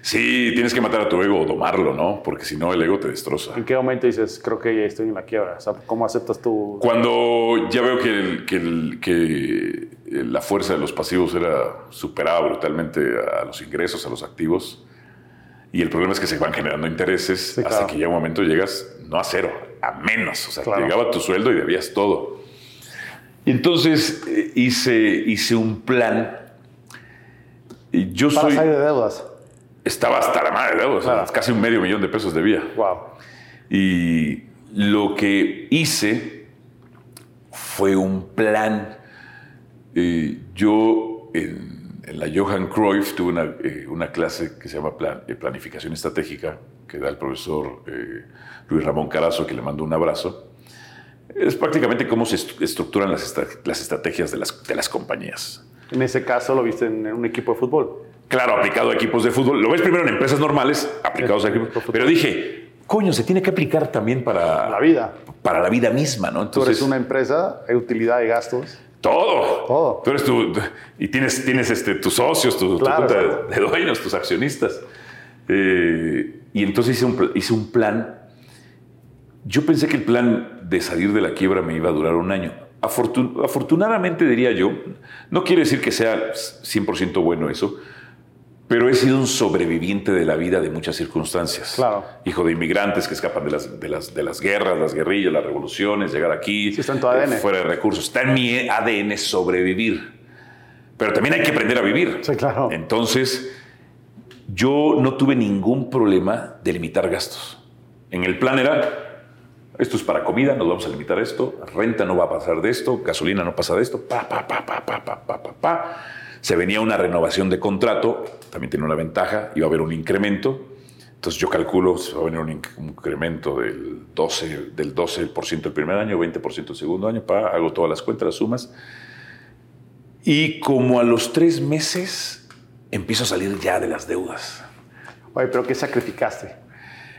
Sí, tienes que matar a tu ego o domarlo, ¿no? Porque si no, el ego te destroza. ¿En qué momento dices, creo que ya estoy en la quiebra? O sea, ¿cómo aceptas tu... Cuando ya veo que, el- que, el- que la fuerza de los pasivos era superaba brutalmente a los ingresos, a los activos, y el problema es que se van generando intereses Sí, hasta claro. que ya un momento llegas, no a cero, a menos. O sea, Claro. llegaba tu sueldo y debías todo. Y entonces eh, hice, hice un plan. Y yo Para soy. salir de deudas. Estaba hasta la madre de deuda, o sea, Claro. casi un medio millón de pesos debía. Wow. Y lo que hice fue un plan. Eh, yo en, en la Johan Cruyff tuve una, eh, una clase que se llama plan- eh, planificación estratégica que da el profesor Luis Ramón Carazo, que le mando un abrazo, es prácticamente cómo se estructuran las, las estrategias de las, de las compañías. En ese caso lo viste en un equipo de fútbol. Claro, aplicado a equipos de fútbol. Lo ves primero en empresas normales, aplicados a equipos. Pero dije, coño, se tiene que aplicar también para la vida. Para la vida misma, ¿no? Entonces, Tú eres una empresa, hay utilidad y gastos. Todo. Todo. Tú eres tu. Y tienes, tienes este, tus socios, tu, cuenta de, dueños, tus accionistas. Eh, y entonces hice un, hice un plan. Yo pensé que el plan de salir de la quiebra me iba a durar un año. afortunadamente, diría yo, no quiere decir que sea 100% bueno eso, pero he sido un sobreviviente de la vida de muchas circunstancias. Claro. Hijo de inmigrantes que escapan de las, de las, de las guerras, las guerrillas, las revoluciones, llegar aquí. está en tu ADN. Eh, fuera de recursos. Está en mi ADN sobrevivir. Pero también hay que aprender a vivir. Sí, claro. Entonces, yo no tuve ningún problema de limitar gastos. En el plan era, esto es para comida, nos vamos a limitar esto, renta no va a pasar de esto, gasolina no pasa de esto, pa, pa, pa, pa, pa, pa, pa, pa, pa. Se venía una renovación de contrato, también tiene una ventaja, iba a haber un incremento. Entonces yo calculo, se va a venir un incremento del 12%, del 12 el primer año, 20% el segundo año, pa, hago todas las cuentas, las sumas. Y como a los tres meses empiezo a salir ya de las deudas. Oye, pero ¿qué sacrificaste?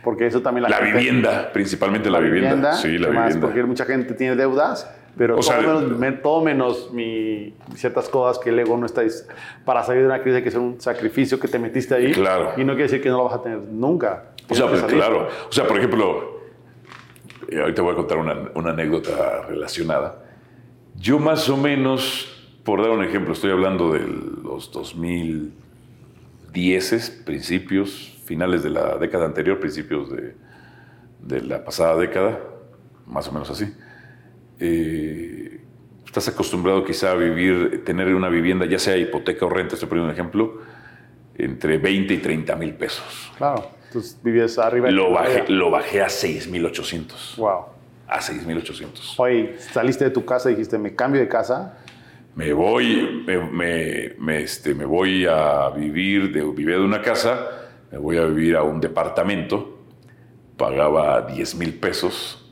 Porque eso también la, la vivienda, principalmente la, vivienda. Sí, la vivienda. porque mucha gente tiene deudas, pero todo, menos, mi, ciertas cosas que el ego no está para salir de una crisis hay que ser un sacrificio que te metiste ahí. Claro. Y no quiere decir que no lo vas a tener nunca. O sea, pues, claro. O sea, por ejemplo, eh, ahorita voy a contar una, una anécdota relacionada. Yo más o menos, por dar un ejemplo, estoy hablando de los 2000 dieces, principios, finales de la década anterior, principios de, de la pasada década, más o menos así. Eh, estás acostumbrado quizá a vivir, tener una vivienda, ya sea hipoteca o renta, estoy poniendo un ejemplo, entre 20 y 30 mil pesos. Claro, entonces vivías arriba. Lo bajé, lo bajé a 6.800. Wow. A 6.800. Oye, saliste de tu casa y dijiste, me cambio de casa me voy, me, este, me voy a vivir, de, vivir de una casa, me voy a vivir a un departamento, pagaba 10 mil pesos,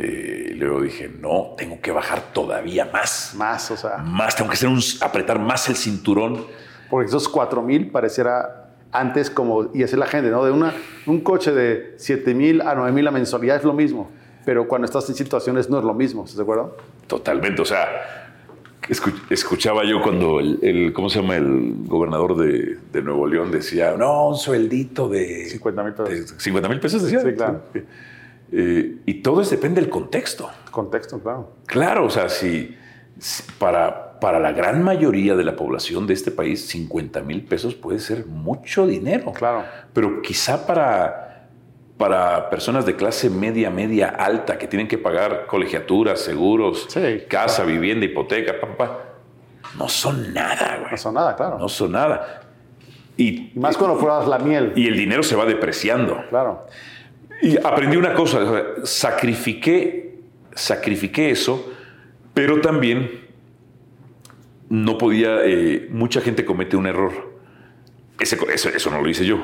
eh, y luego dije, no, tengo que bajar todavía más. Más, o sea. Más, tengo que hacer un, apretar más el cinturón. Porque esos 4 mil pareciera antes como, y así la gente, ¿no? De una, un coche de 7 mil a 9 mil la mensualidad es lo mismo, pero cuando estás en situaciones no es lo mismo, ¿estás de acuerdo? Totalmente, o sea, Escuchaba yo cuando el, ¿cómo se llama? El gobernador de, Nuevo León decía, no, un sueldito de 50 mil pesos. 50 mil pesos decía. Sí, claro. Eh, y todo es, depende del contexto. Contexto, claro. Claro, o sea, si, para, para la gran mayoría de la población de este país, 50 mil pesos puede ser mucho dinero. Claro. Pero quizá para para personas de clase media, media alta, que tienen que pagar colegiaturas, seguros, casa, vivienda, hipoteca, papá, no son nada, güey. No son nada, claro. No son nada. Y, más cuando pruebas la miel. Y el dinero se va depreciando. Claro. Y aprendí una cosa, sacrifiqué, sacrifiqué eso, pero también no podía, eh, mucha gente comete un error. Ese, eso, eso no lo hice yo.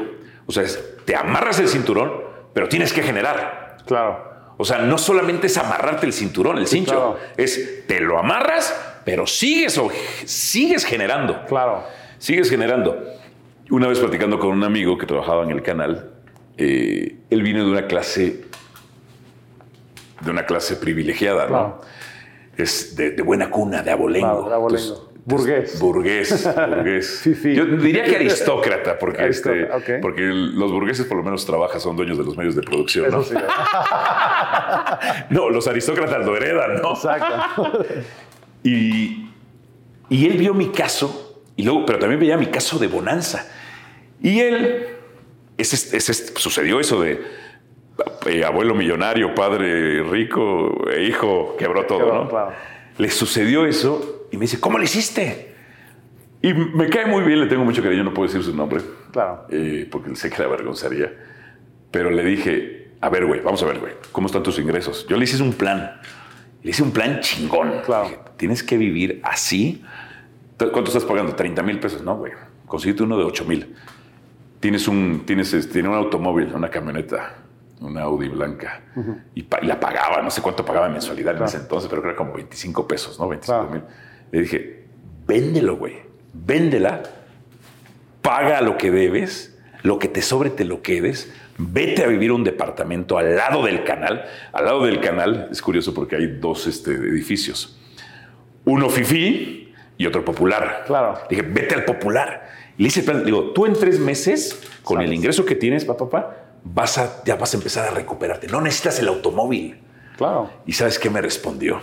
O sea, te amarras el cinturón, pero tienes que generar. Claro. O sea, no solamente es amarrarte el cinturón, el cincho, es te lo amarras, pero sigues, sigues generando. Claro. Sigues generando. Una vez platicando con un amigo que trabajaba en el canal, eh, él vino de una clase, de una clase privilegiada, ¿no? Es de, buena cuna, de abolengo. de abolengo. Burgués. Burgués, burgués. Yo diría que aristócrata, porque, este, porque los burgueses por lo menos trabajan, son dueños de los medios de producción, ¿no? no, los aristócratas lo heredan, ¿no? Exacto. y, y él vio mi caso, y luego, pero también veía mi caso de bonanza. Y él, ese, ese, sucedió eso de eh, abuelo millonario, padre rico, e hijo quebró todo, ¿no? Claro. Le sucedió eso y me dice, ¿cómo le hiciste? Y me cae muy bien, le tengo mucho cariño, no puedo decir su nombre. Claro. Eh, porque sé que le avergonzaría. Pero le dije, a ver, güey, vamos a ver, güey, ¿cómo están tus ingresos? Yo le hice un plan. Le hice un plan chingón. Claro. Tienes que vivir así. ¿Cuánto estás pagando? 30 mil pesos. No, güey. Consíguete uno de 8 mil. Tienes un, tienes, este, tiene un automóvil, una camioneta, una Audi blanca, y, la pagaba, no sé cuánto pagaba en mensualidad en ese entonces, pero creo que era como 25 pesos, ¿no? 25 Claro. mil. Le dije, véndelo, güey, véndela, paga lo que debes, lo que te sobre te lo quedes, vete a vivir un departamento al lado del canal. Al lado del canal, es curioso porque hay dos este, edificios, uno fifí y otro popular. Claro. Dije, vete al popular. Le hice el plan, le digo, tú en tres meses, con el ingreso que tienes, papá, papá, vas a, ya vas a empezar a recuperarte. No necesitas el automóvil. Claro. ¿Y sabes qué me respondió?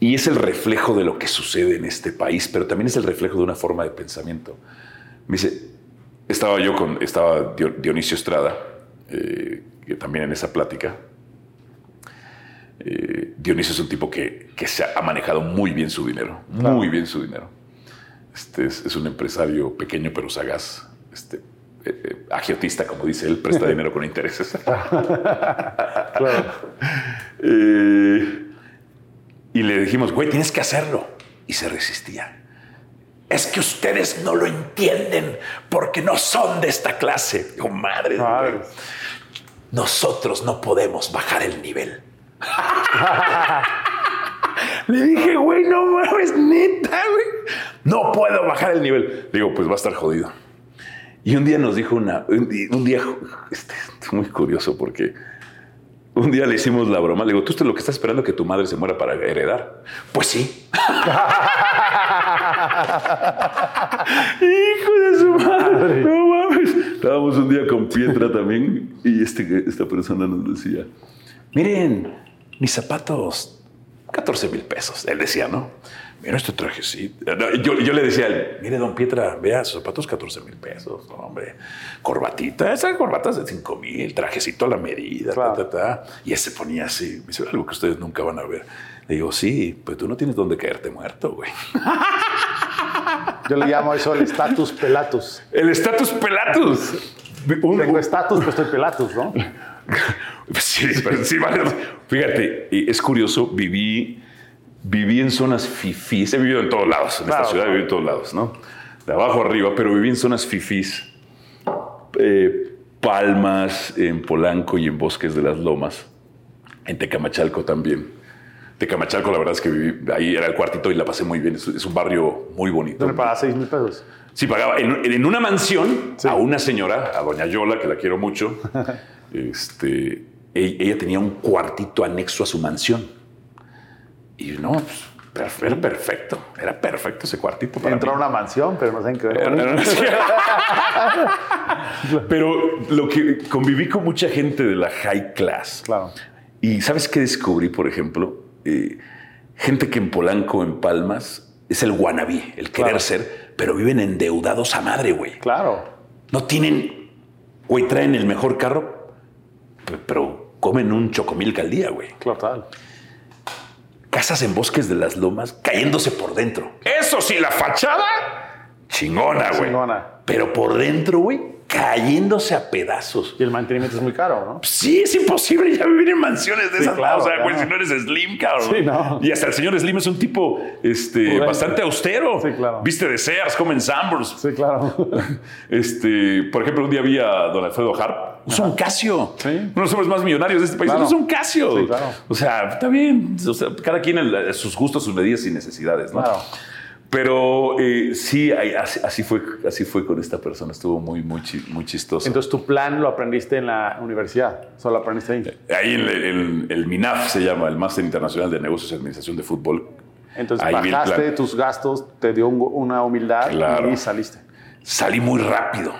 Y es el reflejo de lo que sucede en este país, pero también es el reflejo de una forma de pensamiento. Me dice, estaba yo con, estaba Dio- Dionisio Estrada, eh, que también en esa plática. Eh, Dionisio es un tipo que, que se ha manejado muy bien su dinero, muy bien su dinero. Este es, es un empresario pequeño pero sagaz, este, eh, eh, agiotista, como dice él, presta dinero con intereses. Claro. Eh, y le dijimos, güey, tienes que hacerlo. Y se resistía. Es que ustedes no lo entienden porque no son de esta clase. Digo, madre, de Madre. nosotros no podemos bajar el nivel. Le dije, güey, no mames, neta, güey. No puedo bajar el nivel. Digo, pues va a estar jodido. Y un día nos dijo una, un día, un día, este, es muy curioso porque un día le hicimos la broma. Le digo, ¿tú usted lo que estás esperando es que tu madre se muera para heredar? Pues sí. Hijo de su madre. No mames. Estábamos un día con Pietra también y este, esta persona nos decía, miren, mis zapatos, 14 mil pesos. Él decía, ¿no? Mira este trajecito. No, Yo, yo le decía, a él, mire, don Pietra, vea, sus zapatos 14 mil pesos. No, hombre, corbatita, esa corbata es de 5 mil, trajecito a la medida, Claro. ta, ta, ta. Y él se ponía así. Me dice, algo que ustedes nunca van a ver. Le digo, sí, pues tú no tienes dónde caerte muerto, güey. Yo le llamo eso el status pelatus. El estatus pelatus. Tengo estatus, pero estoy pelatus, ¿no? Sí, pero sí, vale. Fíjate, es curioso, viví, viví en zonas fifís. He vivido en todos lados, en Claro, esta ciudad he claro. vivido en todos lados, ¿no? De abajo arriba, pero viví en zonas fifís. Eh, Palmas, en Polanco y en Bosques de las Lomas. En Tecamachalco también. Tecamachalco, la verdad es que viví, ahí era el cuartito y la pasé muy bien. Es, es un barrio muy bonito. Donde paga 6 mil pesos. Sí, pagaba en, en una mansión Sí. a una señora, a doña Yola, que la quiero mucho. este, ella tenía un cuartito anexo a su mansión. Y no, pues, era perfecto. Era perfecto ese cuartito para Entró a una mansión, pero no saben qué ver. con Era- eso. Pero lo que conviví con mucha gente de la high class. Claro. Y ¿sabes qué descubrí, por ejemplo? Eh, gente que en Polanco, en Palmas, es el wannabe, el querer Claro. ser, pero viven endeudados a madre, güey. Claro. No tienen, güey, traen el mejor carro, pero comen un chocomilk al día, güey. Claro, tal. Casas en bosques de las lomas cayéndose por dentro. Eso sí, la fachada, chingona, güey. Chingona. Pero por dentro, güey, cayéndose a pedazos. Y el mantenimiento es muy caro, ¿no? Sí, es imposible ya vivir en mansiones de Sí, esas. claro, o sea, güey, si no eres Slim, cabrón. Sí, no. Y hasta el señor Slim es un tipo este, bastante austero. Sí, claro. Viste de Sears, comen Sambors. Sí, claro. Este, por ejemplo, un día vi a don Alfredo Harp. Usa un Casio. Sí. Uno de los hombres más millonarios de este país. Claro. Usa un Casio. Sí, claro. O sea, está bien. O sea, cada quien el- sus gustos, sus medidas y necesidades, ¿no? Claro. Pero eh, sí, así, así fue, así fue con esta persona. Estuvo muy, muy, muy chistoso. Entonces, tu plan lo aprendiste en la universidad. Solo aprendiste ahí. Ahí el, el- el MINAF se llama, el Máster Internacional de Negocios y Administración de Fútbol. Entonces, Ahí bajaste tus gastos, te dio un- una humildad Claro. y saliste. Salí muy rápido.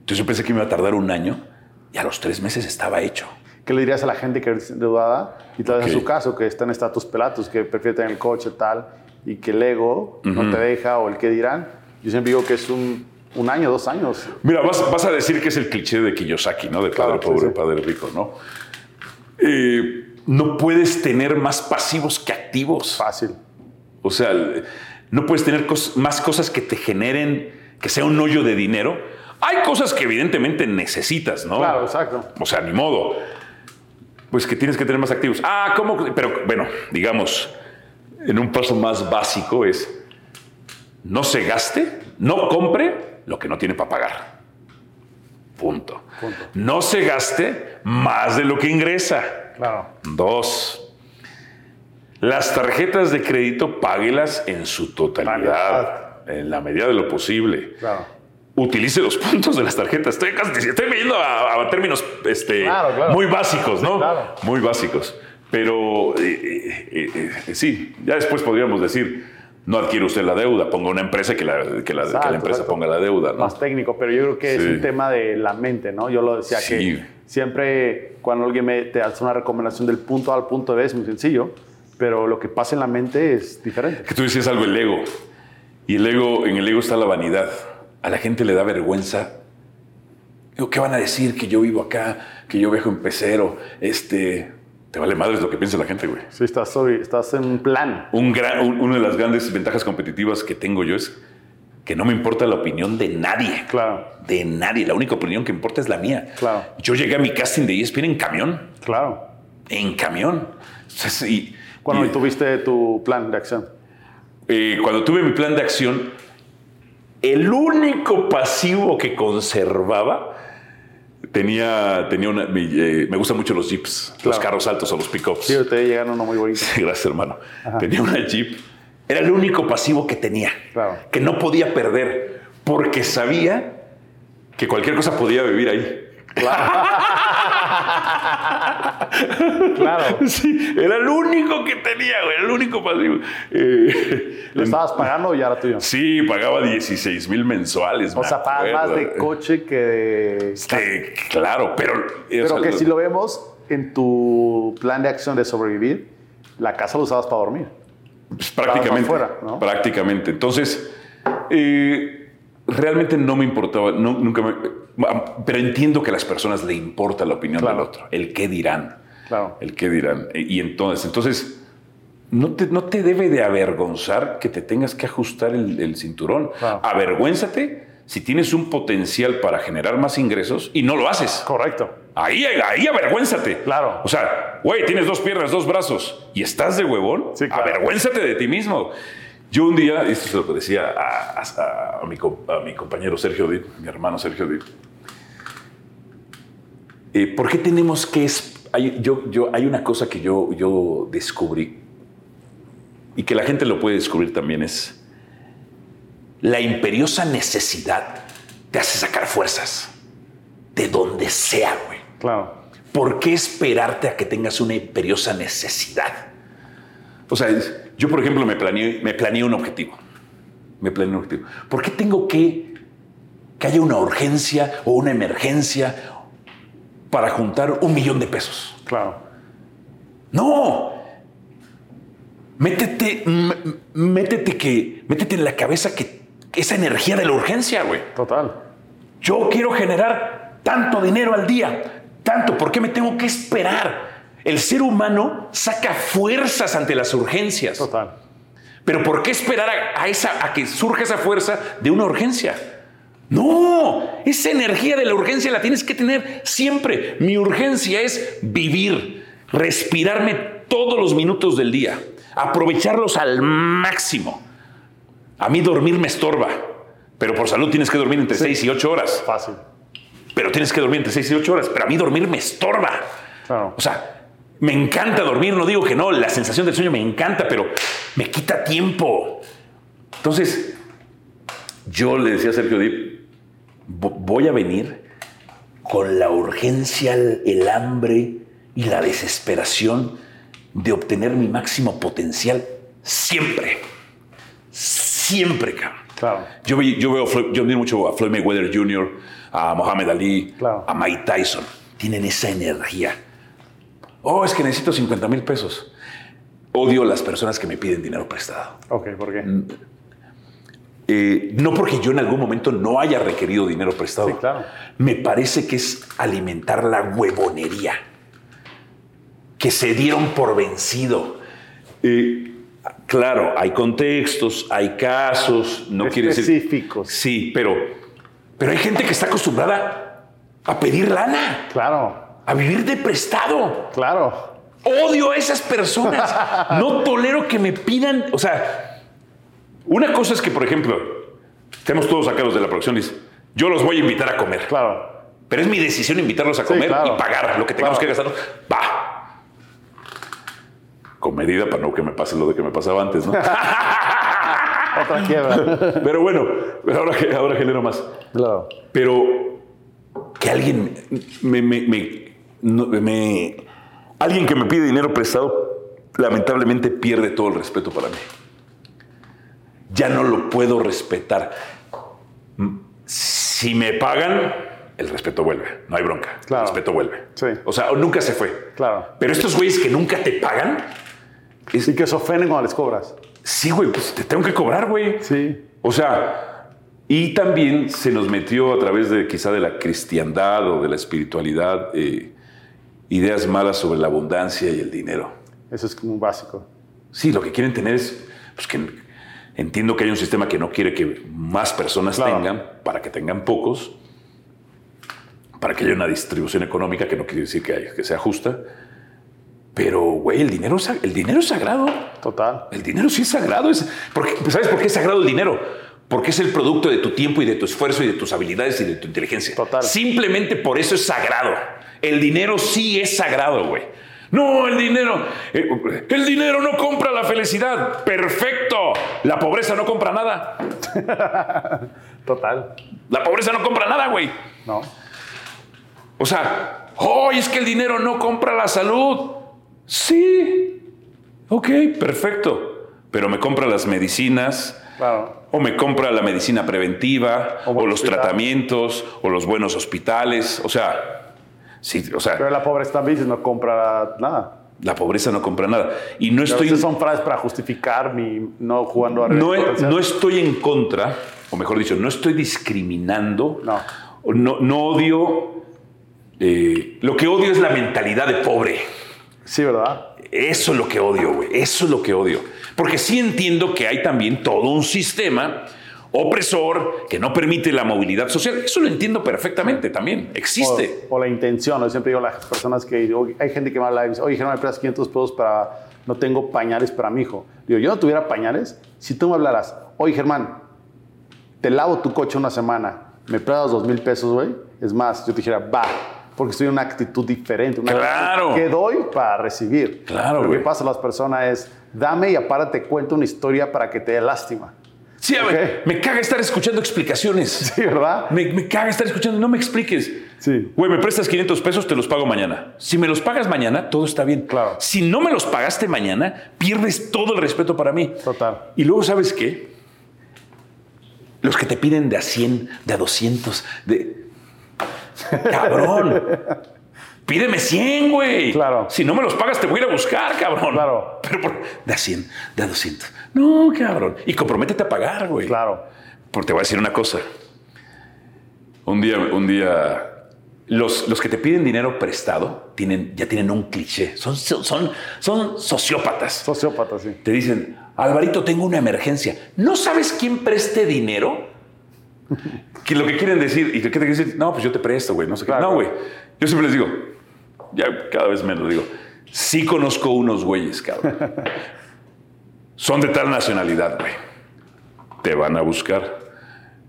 Entonces yo pensé que me iba a tardar un año y a los tres meses estaba hecho. ¿Qué le dirías a la gente que es endeudada y tal vez en su caso que está en estatus pelatus, que prefiere tener el coche tal y que el ego no te deja o el que dirán? Yo siempre digo que es un, un año, dos años. Mira, vas, vas a decir que es el cliché de Kiyosaki, ¿no? De padre Claro, sí, pobre, sí. padre rico, ¿no? Eh, no puedes tener más pasivos que activos. Fácil. O sea, no puedes tener cos- más cosas que te generen, que sea un hoyo de dinero. Hay cosas que evidentemente necesitas, ¿no? Claro, exacto. O sea, ni modo. Pues que tienes que tener más activos. Ah, ¿cómo? Pero bueno, digamos, en un paso más básico es, no se gaste, no compre lo que no tiene para pagar. Punto. Punto. No se gaste más de lo que ingresa. Claro. Dos, las tarjetas de crédito páguelas en su totalidad, en la medida de lo posible. Claro. Utilice los puntos de las tarjetas. Estoy, casi- estoy yendo a, a términos este, Claro, claro. muy básicos, ¿no? Claro. Muy básicos. Pero eh, eh, eh, sí, ya después podríamos decir, no adquiere usted la deuda, ponga una empresa que la, que la, que la Exacto, empresa exacto. ponga la deuda, ¿no? Más técnico, pero yo creo que es Sí. un tema de la mente, ¿no? Yo lo decía Sí. que siempre cuando alguien me, te hace una recomendación del punto A al punto B es muy sencillo, pero lo que pasa en la mente es diferente. Que tú decías algo, el ego. Y el ego, en el ego está la vanidad. A la gente le da vergüenza. Digo, ¿Qué van a decir? Que yo vivo acá, que yo viajo en pecero. Este, te vale madres lo que piensa la gente, güey. Sí, estás, estás en un plan. Un gran, un- una de las grandes ventajas competitivas que tengo yo es que no me importa la opinión de nadie. Claro, De nadie. La única opinión que importa es la mía. Claro. Yo llegué a mi casting de ESPN en camión. claro. En camión. O sea, sí, Cuando y- tuviste tu plan de acción. eh, cuando tuve mi plan de acción, el único pasivo que conservaba tenía, tenía una. Mi, eh, me gustan mucho los jeeps, los carros altos o los pickups. Sí, te llegaron uno muy bonito. Sí, gracias, hermano. Tenía una jeep. Era el único pasivo que tenía, Claro. que no podía perder, porque sabía que cualquier cosa podía vivir ahí. Claro. Sí, era el único que tenía, güey, el único pasivo. Eh, ¿Lo estabas pagando o ya era tuyo? Sí, pagaba 16 mil mensuales. O sea, pagas más de coche que de... Este, claro, pero. Pero que si lo vemos en tu plan de acción de sobrevivir, la casa lo usabas para dormir. pues, prácticamente. Afuera, ¿no? Prácticamente. Entonces, eh, realmente no me importaba, no- nunca me. Pero entiendo que a las personas le importa la opinión Claro. del otro, el qué dirán. Claro. El qué dirán. E- Y entonces, entonces. No te, no te debe de avergonzar que te tengas que ajustar el, el cinturón. Claro. Avergüénzate si tienes un potencial para generar más ingresos y no lo haces. Correcto. Ahí, ahí avergüénzate. Claro. O sea, güey, tienes dos piernas, dos brazos y estás de huevón. Sí, claro. Avergüénzate de ti mismo. Yo un día, esto es lo decía a, a- a mi, co- a mi compañero Sergio Dip, mi hermano Sergio Dip. Eh, ¿Por qué tenemos que... es- hay, yo, yo, hay una cosa que yo, yo descubrí y que la gente lo puede descubrir también es la imperiosa necesidad te hace sacar fuerzas de donde sea, güey. Claro. ¿Por qué esperarte a que tengas una imperiosa necesidad? O sea, es- yo, por ejemplo, me planeé, me planeé un objetivo. Me planeé un objetivo. ¿Por qué tengo que que haya una urgencia o una emergencia para juntar un millón de pesos? Claro. No. Métete, métete que, métete en la cabeza que esa energía de la urgencia, güey. Total. Yo quiero generar tanto dinero al día, tanto, ¿por qué me tengo que esperar? El ser humano saca fuerzas ante las urgencias. Total. Pero ¿por qué esperar a, a esa, a que surja esa fuerza de una urgencia? No, esa energía de la urgencia la tienes que tener siempre. Mi urgencia es vivir, respirarme todos los minutos del día, aprovecharlos al máximo. A mí dormir me estorba, pero por salud tienes que dormir entre 6 y 8 horas. Fácil. Pero tienes que dormir entre 6 y 8 horas, pero a mí dormir me estorba. Claro. O sea, me encanta dormir, no digo que no, la sensación del sueño me encanta, pero me quita tiempo. Entonces, yo le decía a Sergio Dip, "Vo- voy a venir con la urgencia, el hambre y la desesperación de obtener mi máximo potencial siempre. Siempre, cabrón. Claro. Yo, veo, Floyd- yo admiro mucho a Floyd Mayweather Jr., a Muhammad Ali, Claro. a Mike Tyson. Tienen esa energía. Oh, es que necesito 50 mil pesos. Odio las personas que me piden dinero prestado. Ok, ¿por qué? Eh, no porque yo en algún momento no haya requerido dinero prestado. Sí, claro. Me parece que es alimentar la huevonería. Que se dieron por vencido. Eh, claro, hay contextos, hay casos, no quiere decir. Específicos. Sí, pero, pero hay gente que está acostumbrada a pedir lana, Claro. A vivir de prestado. Claro. Odio a esas personas. No tolero que me pidan, o sea, Una cosa es que, por ejemplo, estemos todos sacados de la producción y yo los voy a invitar a comer. Claro. Pero es mi decisión invitarlos a Sí, comer claro. y pagar lo que tengamos Claro. que gastar. Va. Con medida para no que me pase lo de que me pasaba antes, ¿no? Otra quiebra. Pero bueno, ahora, ahora genero más. claro. Pero que alguien me, me- me- no- me- alguien que me pide dinero prestado, lamentablemente pierde todo el respeto para mí. Ya no lo puedo respetar. Si me pagan, el respeto vuelve. No hay bronca. Claro. El respeto vuelve. Sí. O sea, nunca se fue. Claro. Pero estos güeyes que nunca te pagan, Y que se ofenden cuando les cobras. sí, güey, pues te tengo que cobrar, güey. Sí. O sea, y también se nos metió a través de quizá de la cristiandad o de la espiritualidad eh, ideas malas sobre la abundancia y el dinero. Eso es como básico. Sí, lo que quieren tener es pues, que entiendo que hay un sistema que no quiere que más personas Claro. tengan para que tengan pocos, para que haya una distribución económica que no quiere decir que, hay- que sea justa. Pero, güey, el dinero, el dinero es sagrado. Total. El dinero sí es sagrado. Es, porque, pues, ¿Sabes por qué es sagrado el dinero? Porque es el producto de tu tiempo y de tu esfuerzo y de tus habilidades y de tu inteligencia. Total. Simplemente por eso es sagrado. El dinero sí es sagrado, güey. No, el dinero. eh, El, dinero no compra la felicidad. Perfecto. La pobreza no compra nada. Total. La pobreza no compra nada, güey. No. O sea, oh, es que el dinero no compra la salud. Sí. Ok, perfecto. Pero me compra las medicinas, Claro. o me compra la medicina preventiva, O los hospital. tratamientos, o los buenos hospitales. O sea, sí, o sea, Pero la pobreza también no compra nada. la pobreza no compra nada. Y no Estoy... son frases para justificar mi no jugando a no, he- potencial. no estoy en contra, o mejor dicho, no estoy discriminando. No. No, no odio. eh, lo que odio es la mentalidad de pobre. Sí, ¿verdad? Eso es lo que odio, güey. Eso es lo que odio. Porque sí entiendo que hay también todo un sistema opresor que no permite la movilidad social. Eso lo entiendo perfectamente también. Existe. O, o la intención. Yo siempre digo a las personas que hay gente que me habla y dice, oye, Germán, me prestas 500 pesos para, no tengo pañales para mi hijo. Digo, yo no tuviera pañales, si tú me hablaras, oye, Germán, te lavo tu coche una semana, me prestas dos mil pesos, güey. Es más, yo te dijera, va, porque estoy en una actitud diferente. Una Claro. actitud que doy para recibir. Claro, Lo que pasa a las personas es, dame y aparte te cuento una historia para que te dé lástima. Sí, a ver, me caga estar escuchando explicaciones. Sí, ¿verdad? Me, me caga estar escuchando. No me expliques. Sí. Güey, me prestas 500 pesos, te los pago mañana. Si me los pagas mañana, todo está bien. Claro. Si no me los pagaste mañana, pierdes todo el respeto para mí. Total. Y luego, ¿sabes qué? Los que te piden de a 100, de a 200, de... Cabrón. Pídeme 100, güey. Claro. Si no me los pagas, te voy a ir a buscar, cabrón. Claro. Pero por... de a 100, de a 200. No, cabrón. Y comprométete a pagar, güey. Claro. Porque te voy a decir una cosa. Un día, un día, los, los que te piden dinero prestado tienen, ya tienen un cliché. Son, son, son, sociópatas. Sociópata, sí. Te dicen, Alvarito, tengo una emergencia. ¿No sabes quién preste dinero? Que lo que quieren decir, y que te quieren decir, no, pues yo te presto, güey. No sé qué. Claro. No, güey. Yo siempre les digo, ya cada vez menos digo, sí conozco unos güeyes, cabrón. Son de tal nacionalidad, güey. Te van a buscar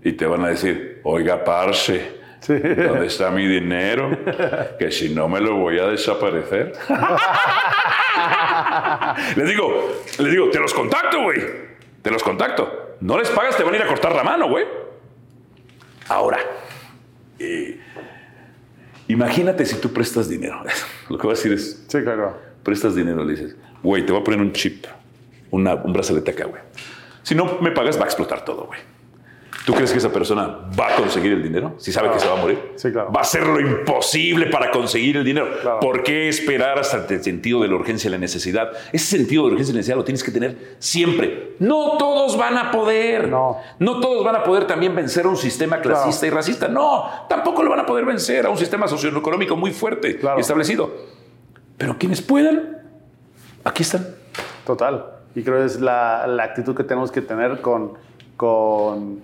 y te van a decir, oiga, parce, Sí. ¿dónde está mi dinero? Que si no me lo voy a desaparecer. les digo, les digo, te los contacto, güey. Te los contacto. No les pagas, te van a ir a cortar la mano, güey. Ahora, eh, imagínate si tú prestas dinero. Lo que voy a decir es, Sí, claro. prestas dinero, le dices, güey, te voy a poner un chip, una- un brazalete acá, güey. Si no me pagas, va a explotar todo, güey. ¿Tú crees que esa persona va a conseguir el dinero? Si sabe que se va a morir. Sí, claro. Va a hacer lo imposible para conseguir el dinero. Claro. ¿Por qué esperar hasta el sentido de la urgencia y la necesidad? Ese sentido de urgencia y necesidad lo tienes que tener siempre. No todos van a poder. No. No todos van a poder también vencer a un sistema clasista y racista. No, tampoco lo van a poder vencer a un sistema socioeconómico muy fuerte y establecido. Pero quienes puedan, aquí están. Total. Y creo que es la, la actitud que tenemos que tener con, con,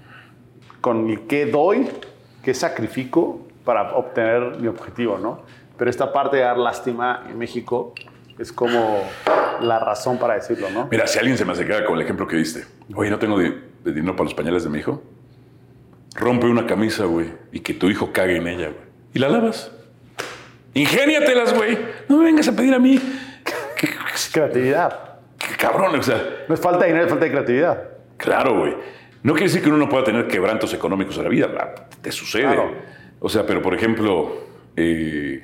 con el qué doy, qué sacrifico para obtener mi objetivo, ¿no? Pero esta parte de dar lástima en México es como la razón para decirlo, ¿no? Mira, si alguien se me acercara con el ejemplo que diste, oye, no tengo, de dinero para los pañales de mi hijo, rompe una camisa, güey, y que tu hijo cague en ella, güey. Y la lavas. Ingéniatelas, güey. No me vengas a pedir a mí. Creatividad. Qué cabrón, o sea. No es falta de dinero, es falta de creatividad. Claro, güey. No quiere decir que uno no pueda tener quebrantos económicos en la vida. la- te sucede. Claro. O sea, pero por ejemplo, eh,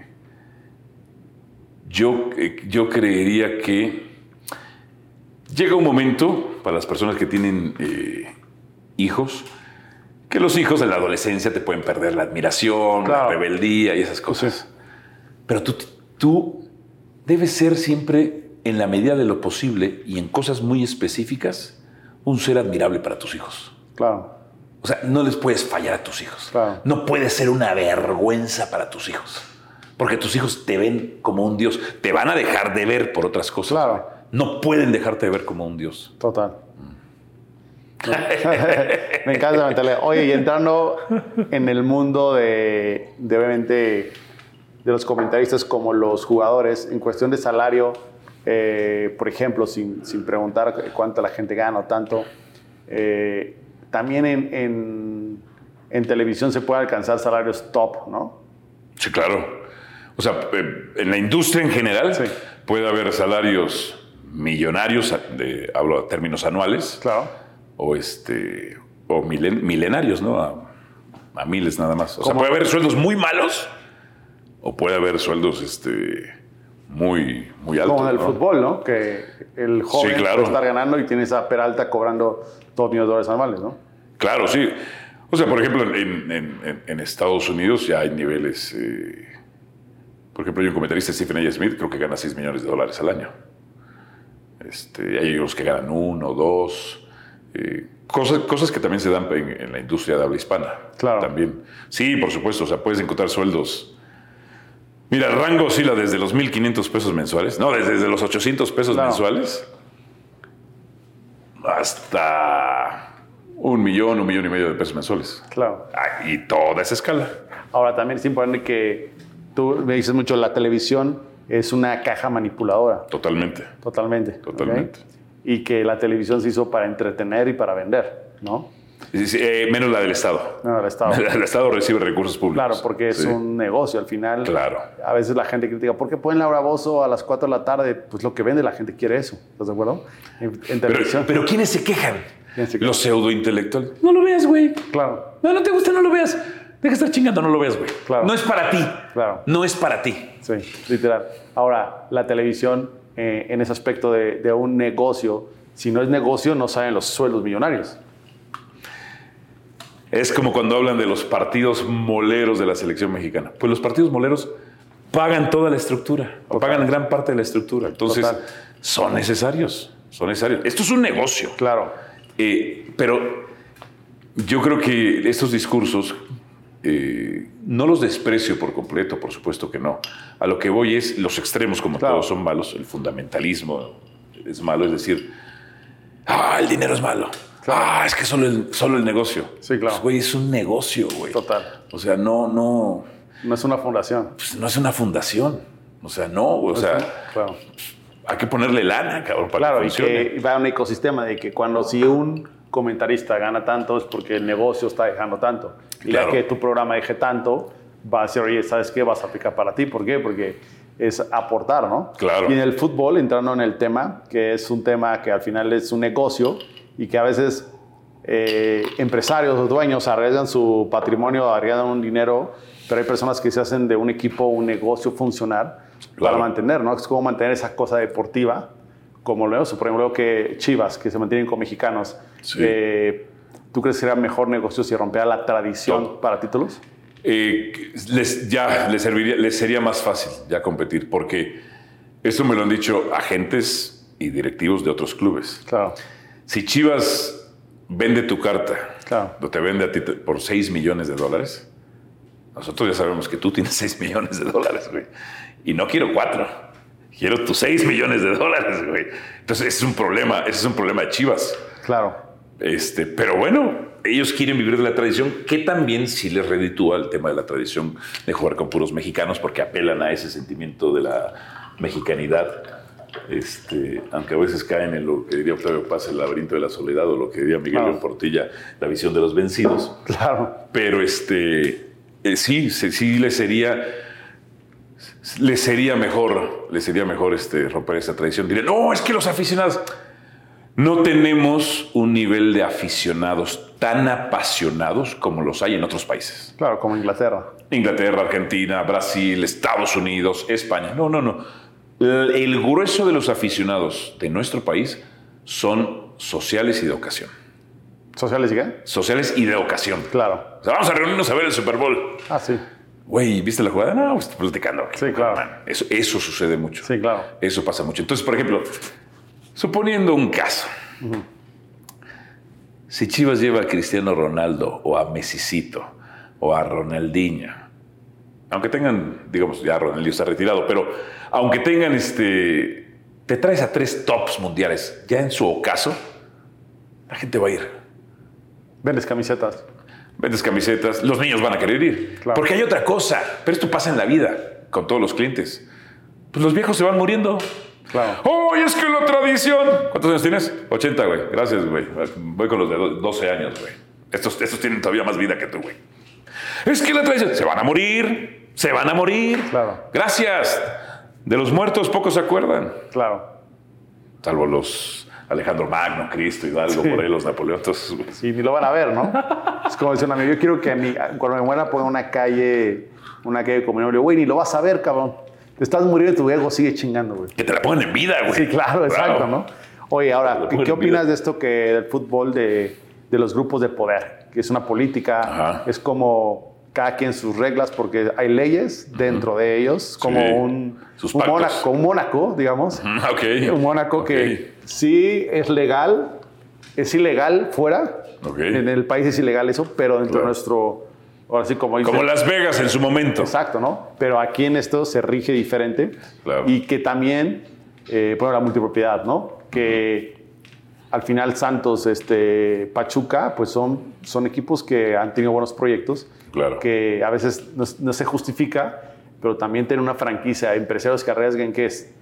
yo, eh, yo creería que llega un momento para las personas que tienen eh, hijos, que los hijos en la adolescencia te pueden perder la admiración, Claro. la rebeldía y esas cosas. Pero tú, tú debes ser siempre, en la medida de lo posible y en cosas muy específicas, un ser admirable para tus hijos. Claro. O sea, no les puedes fallar a tus hijos. Claro. No puedes ser una vergüenza para tus hijos. Porque tus hijos te ven como un Dios. Te van a dejar de ver por otras cosas. Claro. No pueden dejarte de ver como un Dios. Total. Me encanta esa mentalidad. Oye, y entrando en el mundo de, de, obviamente, de los comentaristas como los jugadores, en cuestión de salario, eh, por ejemplo, sin, sin preguntar cuánto la gente gana o tanto, eh, también en, en, en televisión se puede alcanzar salarios top, ¿no? Sí, claro. O sea, eh, en la industria en general Sí. puede haber salarios millonarios, de, hablo a términos anuales, Claro. o este o milen- milenarios, ¿no? A, a miles nada más. O sea, puede haber sueldos muy malos o puede haber sueldos este muy muy altos. Como en el ¿no? fútbol, ¿no? Que el joven claro. puede estar ganando y tienes a Peralta cobrando 2 millones de dólares anuales, ¿no? Claro, sí. O sea, por ejemplo, en, en- en- en Estados Unidos ya hay niveles. eh, por ejemplo, hay un comentarista, Stephen A. Smith, creo que gana 6 millones de dólares al año. Este, hay otros que ganan uno, dos. eh, cosas, cosas que también se dan en, en la industria de habla hispana. Claro. También. Sí, por supuesto. O sea, puedes encontrar sueldos. Mira, el rango oscila desde los 1.500 pesos mensuales. No, desde, desde los 800 pesos mensuales hasta un millón, un millón y medio de pesos mensuales. Claro. Ah, Y toda esa escala. Ahora también es importante que tú me dices mucho, la televisión es una caja manipuladora, Totalmente. totalmente. Totalmente. Y que la televisión se hizo para entretener y para vender, ¿no? Eh, menos la del Estado. No, el Estado. El Estado recibe recursos públicos. Claro, porque es Sí. un negocio al final. Claro. A veces la gente critica, ¿por qué ponen Laura Bozo a las 4 de la tarde? Pues lo que vende la gente quiere eso, ¿estás de acuerdo? En, en Pero, televisión. pero ¿quiénes se quejan? ¿Quiénes se quejan? Los pseudointelectuales. No lo veas, güey. Claro, No, no te gusta, no lo veas. Deja de estar chingando, no lo veas, güey. Claro. No es para ti. Claro. No es para ti. sí, literal. Ahora, la televisión, eh, en ese aspecto de, de un negocio, si no es negocio, no saben los sueldos millonarios. Es como cuando hablan de los partidos moleros de la selección mexicana. Pues los partidos moleros pagan toda la estructura, o pagan gran parte de la estructura. Entonces, Total. son necesarios. Son necesarios. Esto es un negocio. Claro, Eh, pero yo creo que estos discursos eh, no los desprecio por completo, por supuesto que no. A lo que voy es los extremos, como Claro. todos son malos. El fundamentalismo es malo, es decir, ah, el dinero es malo. Ah, es que solo el, solo el negocio. Sí, claro. Pues, güey, es un negocio, güey. total. O sea, no, no, No es una fundación. pues, no es una fundación. O sea, no, o sea, Claro. hay que ponerle lana, cabrón, para Claro, que y funcione. que va a un ecosistema de que cuando si un comentarista gana tanto es porque el negocio está dejando tanto. Y ya Claro. que tu programa deje tanto, va a ser, oye, ¿sabes qué? Vas a aplicar para ti. ¿Por qué? Porque es aportar, ¿no? Claro. Y en el fútbol, entrando en el tema, que es un tema que al final es un negocio y que a veces eh, empresarios o dueños arriesgan su patrimonio, arriesgan un dinero, pero hay personas que se hacen de un equipo, un negocio funcionar para Claro. mantener, ¿no? Es como mantener esa cosa deportiva, como lo vemos, por ejemplo, que Chivas, que se mantienen con mexicanos. Sí. eh, ¿Tú crees que sería mejor negocio si rompiera la tradición No. para títulos? eh, les, ya les, serviría, les sería más fácil ya competir, porque esto me lo han dicho agentes y directivos de otros clubes. Claro, Si Chivas vende tu carta, Claro. o te vende a ti por 6 millones de dólares, nosotros ya sabemos que tú tienes 6 millones de dólares, güey. Y no quiero 4, quiero tus 6 millones de dólares, güey. Entonces, ese es un problema, ese es un problema de Chivas. claro, Este, pero bueno, ellos quieren vivir de la tradición, que también sí les reditúa el tema de la tradición de jugar con puros mexicanos, porque apelan a ese sentimiento de la mexicanidad. Este, aunque a veces caen en lo que diría Octavio Paz, el laberinto de la soledad, o lo que diría Miguel Claro. León Portilla, la visión de los vencidos. Claro. Pero este, eh, sí, sí, sí le sería, le sería mejor, le sería mejor este, romper esa tradición. Diría, no, es que los aficionados, no tenemos un nivel de aficionados tan apasionados como los hay en otros países. Claro, como Inglaterra. Inglaterra, Argentina, Brasil, Estados Unidos, España. No, no, no. El grueso de los aficionados de nuestro país son sociales y de ocasión. ¿Sociales y qué? Sociales y de ocasión. Claro. O sea, vamos a reunirnos a ver el Super Bowl. Ah, sí. Güey, ¿viste la jugada? No, pues platicando. Sí, claro. Man, eso, eso sucede mucho. Sí, claro. Eso pasa mucho. Entonces, por ejemplo, suponiendo un caso. Si Chivas lleva a Cristiano Ronaldo o a Messicito o a Ronaldinho, aunque tengan, digamos, ya Ronaldinho está retirado, pero aunque tengan este, te traes a tres tops mundiales, ya en su ocaso, la gente va a ir. Vendes camisetas. Vendes camisetas, los niños van a querer ir. Claro. Porque hay otra cosa, pero esto pasa en la vida con todos los clientes. Pues los viejos se van muriendo. Claro. ¡Oh, es que la tradición! ¿Cuántos años tienes? 80, güey. Gracias, güey. Voy con los de do- 12 años, güey. Estos, estos tienen todavía más vida que tú, güey. Es que la tradición... Se van a morir. Se van a morir. Claro. Gracias. De los muertos pocos se acuerdan. Claro. Salvo los Alejandro Magno, Cristo, Hidalgo, Sí. Morelos, Napoleón. Güey, Sí, ni lo van a ver, ¿no? Es como dice un amigo, yo quiero que a mí, cuando me muera ponga una calle, una calle con mi nombre. Güey, ni lo vas a ver, cabrón. Te estás muriendo y tu ego sigue chingando, güey. que te la pongan en vida, güey. Sí, claro, exacto, ¿no? Oye, ahora, ¿qué, opinas de esto que del fútbol de, de los grupos de poder? Que es una política, Ajá. es como cada quien sus reglas porque hay leyes dentro de ellos, como Sí, un, un. Mónaco, un Mónaco, digamos. Un Mónaco que sí es legal, es ilegal fuera, en el país es ilegal eso, pero dentro Claro. de nuestro, ahora sí como Como Las Vegas en su momento. Exacto, ¿no? Pero aquí en esto se rige diferente. Claro. Y que también, eh, bueno, la multipropiedad, ¿no? Que al final Santos, este, Pachuca, pues son, son equipos que han tenido buenos proyectos. Claro. Que a veces no, no se justifica, pero también tienen una franquicia, empresarios que arriesguen que es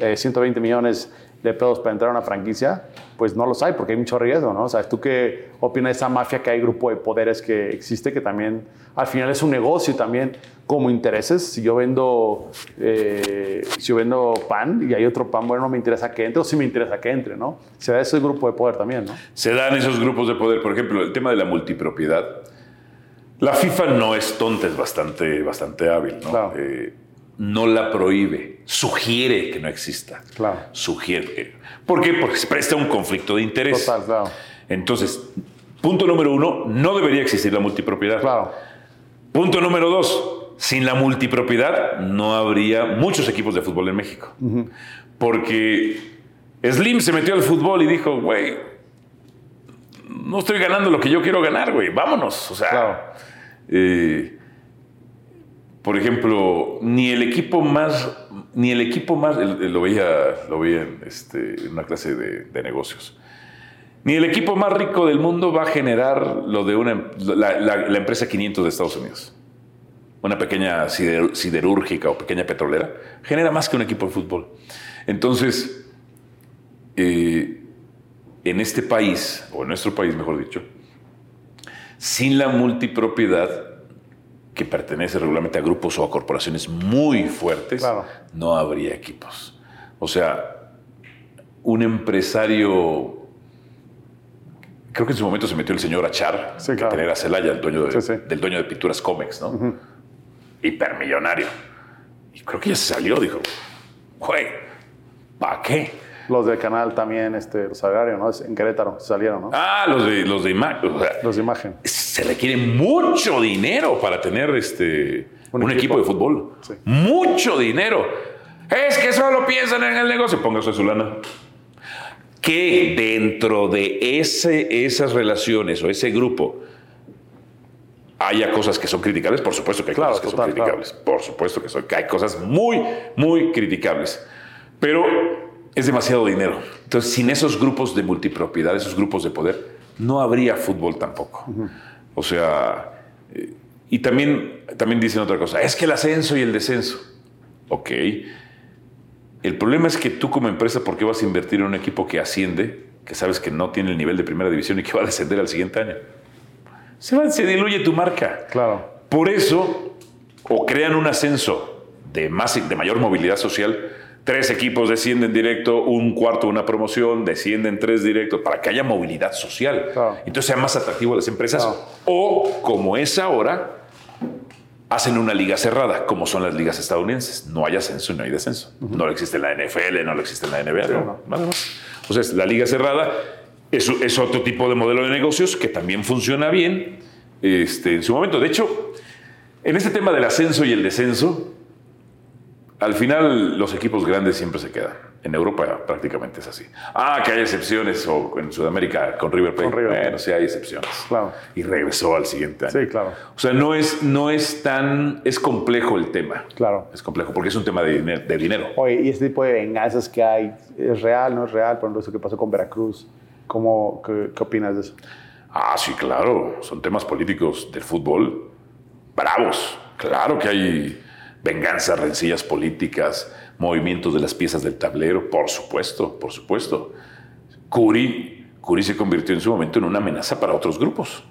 eh, 120 millones de pesos para entrar a una franquicia, pues no los hay porque hay mucho riesgo, ¿no? O sea, ¿tú qué opinas de esa mafia que hay grupo de poderes que existe que también al final es un negocio también como intereses? Si yo vendo, eh, si yo vendo pan y hay otro pan, bueno, no me interesa que entre o sí me interesa que entre, ¿no? Se da ese grupo de poder también, ¿no? Se dan esos grupos de poder. Por ejemplo, el tema de la multipropiedad. La FIFA no es tonta, es bastante, bastante hábil, ¿no? Claro. Eh, no la prohíbe, sugiere que no exista. Claro. Sugiere. ¿Por qué? Porque se presta un conflicto de interés. Total, claro. Entonces, punto número uno, no debería existir la multipropiedad. Claro. Punto número dos, sin la multipropiedad no habría muchos equipos de fútbol en México. Porque Slim se metió al fútbol y dijo, güey, no estoy ganando lo que yo quiero ganar, güey, vámonos. O sea, Claro. Eh, por ejemplo, ni el equipo más, ni el equipo más, lo veía, lo veía en, este, una clase de, negocios. Ni el equipo más rico del mundo va a generar lo de una, la, empresa 500 de Estados Unidos. Una pequeña sider- siderúrgica o pequeña petrolera genera más que un equipo de fútbol. Entonces, eh, en este país, o en nuestro país, mejor dicho, sin la multipropiedad que pertenece regularmente a grupos o a corporaciones muy fuertes, Claro. no habría equipos. O sea, un empresario, creo que en su momento se metió el señor Achar, Sí, que claro. tenía a Celaya, el dueño de- Sí, sí. del dueño de Pinturas Comex, ¿no? Hipermillonario. Y creo que ya se salió, dijo, güey, ¿para qué? Los del canal también, este, los agrarios, ¿no? En Querétaro salieron, ¿no? Ah, los de, los de imagen. O sea, Los de imagen. se requiere mucho dinero para tener este, un, Un equipo. equipo. de fútbol. Sí. Mucho dinero. Es que solo piensan en el negocio. Póngase su lana. Que dentro de ese, esas relaciones o ese grupo haya cosas que son criticables, por supuesto que hay Claro, cosas que total, son criticables. Por supuesto que, son, que hay cosas muy, muy criticables. Pero es demasiado dinero. Entonces, sin esos grupos de multipropiedad, esos grupos de poder, no habría fútbol tampoco. O sea, eh, y también, también dicen otra cosa, es que el ascenso y el descenso. Ok. El problema es que tú como empresa, ¿por qué vas a invertir en un equipo que asciende, que sabes que no tiene el nivel de primera división y que va a descender al siguiente año? Se, va, se diluye tu marca. Claro. Por eso, o crean un ascenso de, más, de mayor movilidad social, tres equipos descienden directo, un cuarto una promoción, descienden tres directos, para que haya movilidad social. Claro. Entonces sea más atractivo a las empresas. Claro. O, como es ahora, hacen una liga cerrada, como son las ligas estadounidenses. No hay ascenso y no hay descenso. No lo existe en la NFL, no existe en la NBA, no, no. nada más. O sea, es la liga cerrada es, es otro tipo de modelo de negocios que también funciona bien este, en su momento. De hecho, en este tema del ascenso y el descenso, al final los equipos grandes siempre se quedan. En Europa prácticamente es así. Ah, que hay excepciones, o en Sudamérica con River Plate. Con River. Bueno, sí hay excepciones. Claro. Y regresó al siguiente año. Sí, claro. O sea, no es, no es tan, es complejo el tema. Claro. Es complejo porque es un tema de, diner- de dinero. Oye, y este tipo de venganzas que hay, ¿es real, no es real? Por ejemplo, eso que pasó con Veracruz. ¿Cómo, qué, qué opinas de eso? Ah, sí, claro. Son temas políticos del fútbol bravos. Claro que hay venganzas, rencillas políticas, movimientos de las piezas del tablero. Por supuesto, por supuesto. Curi, Curi se convirtió en su momento en una amenaza para otros grupos.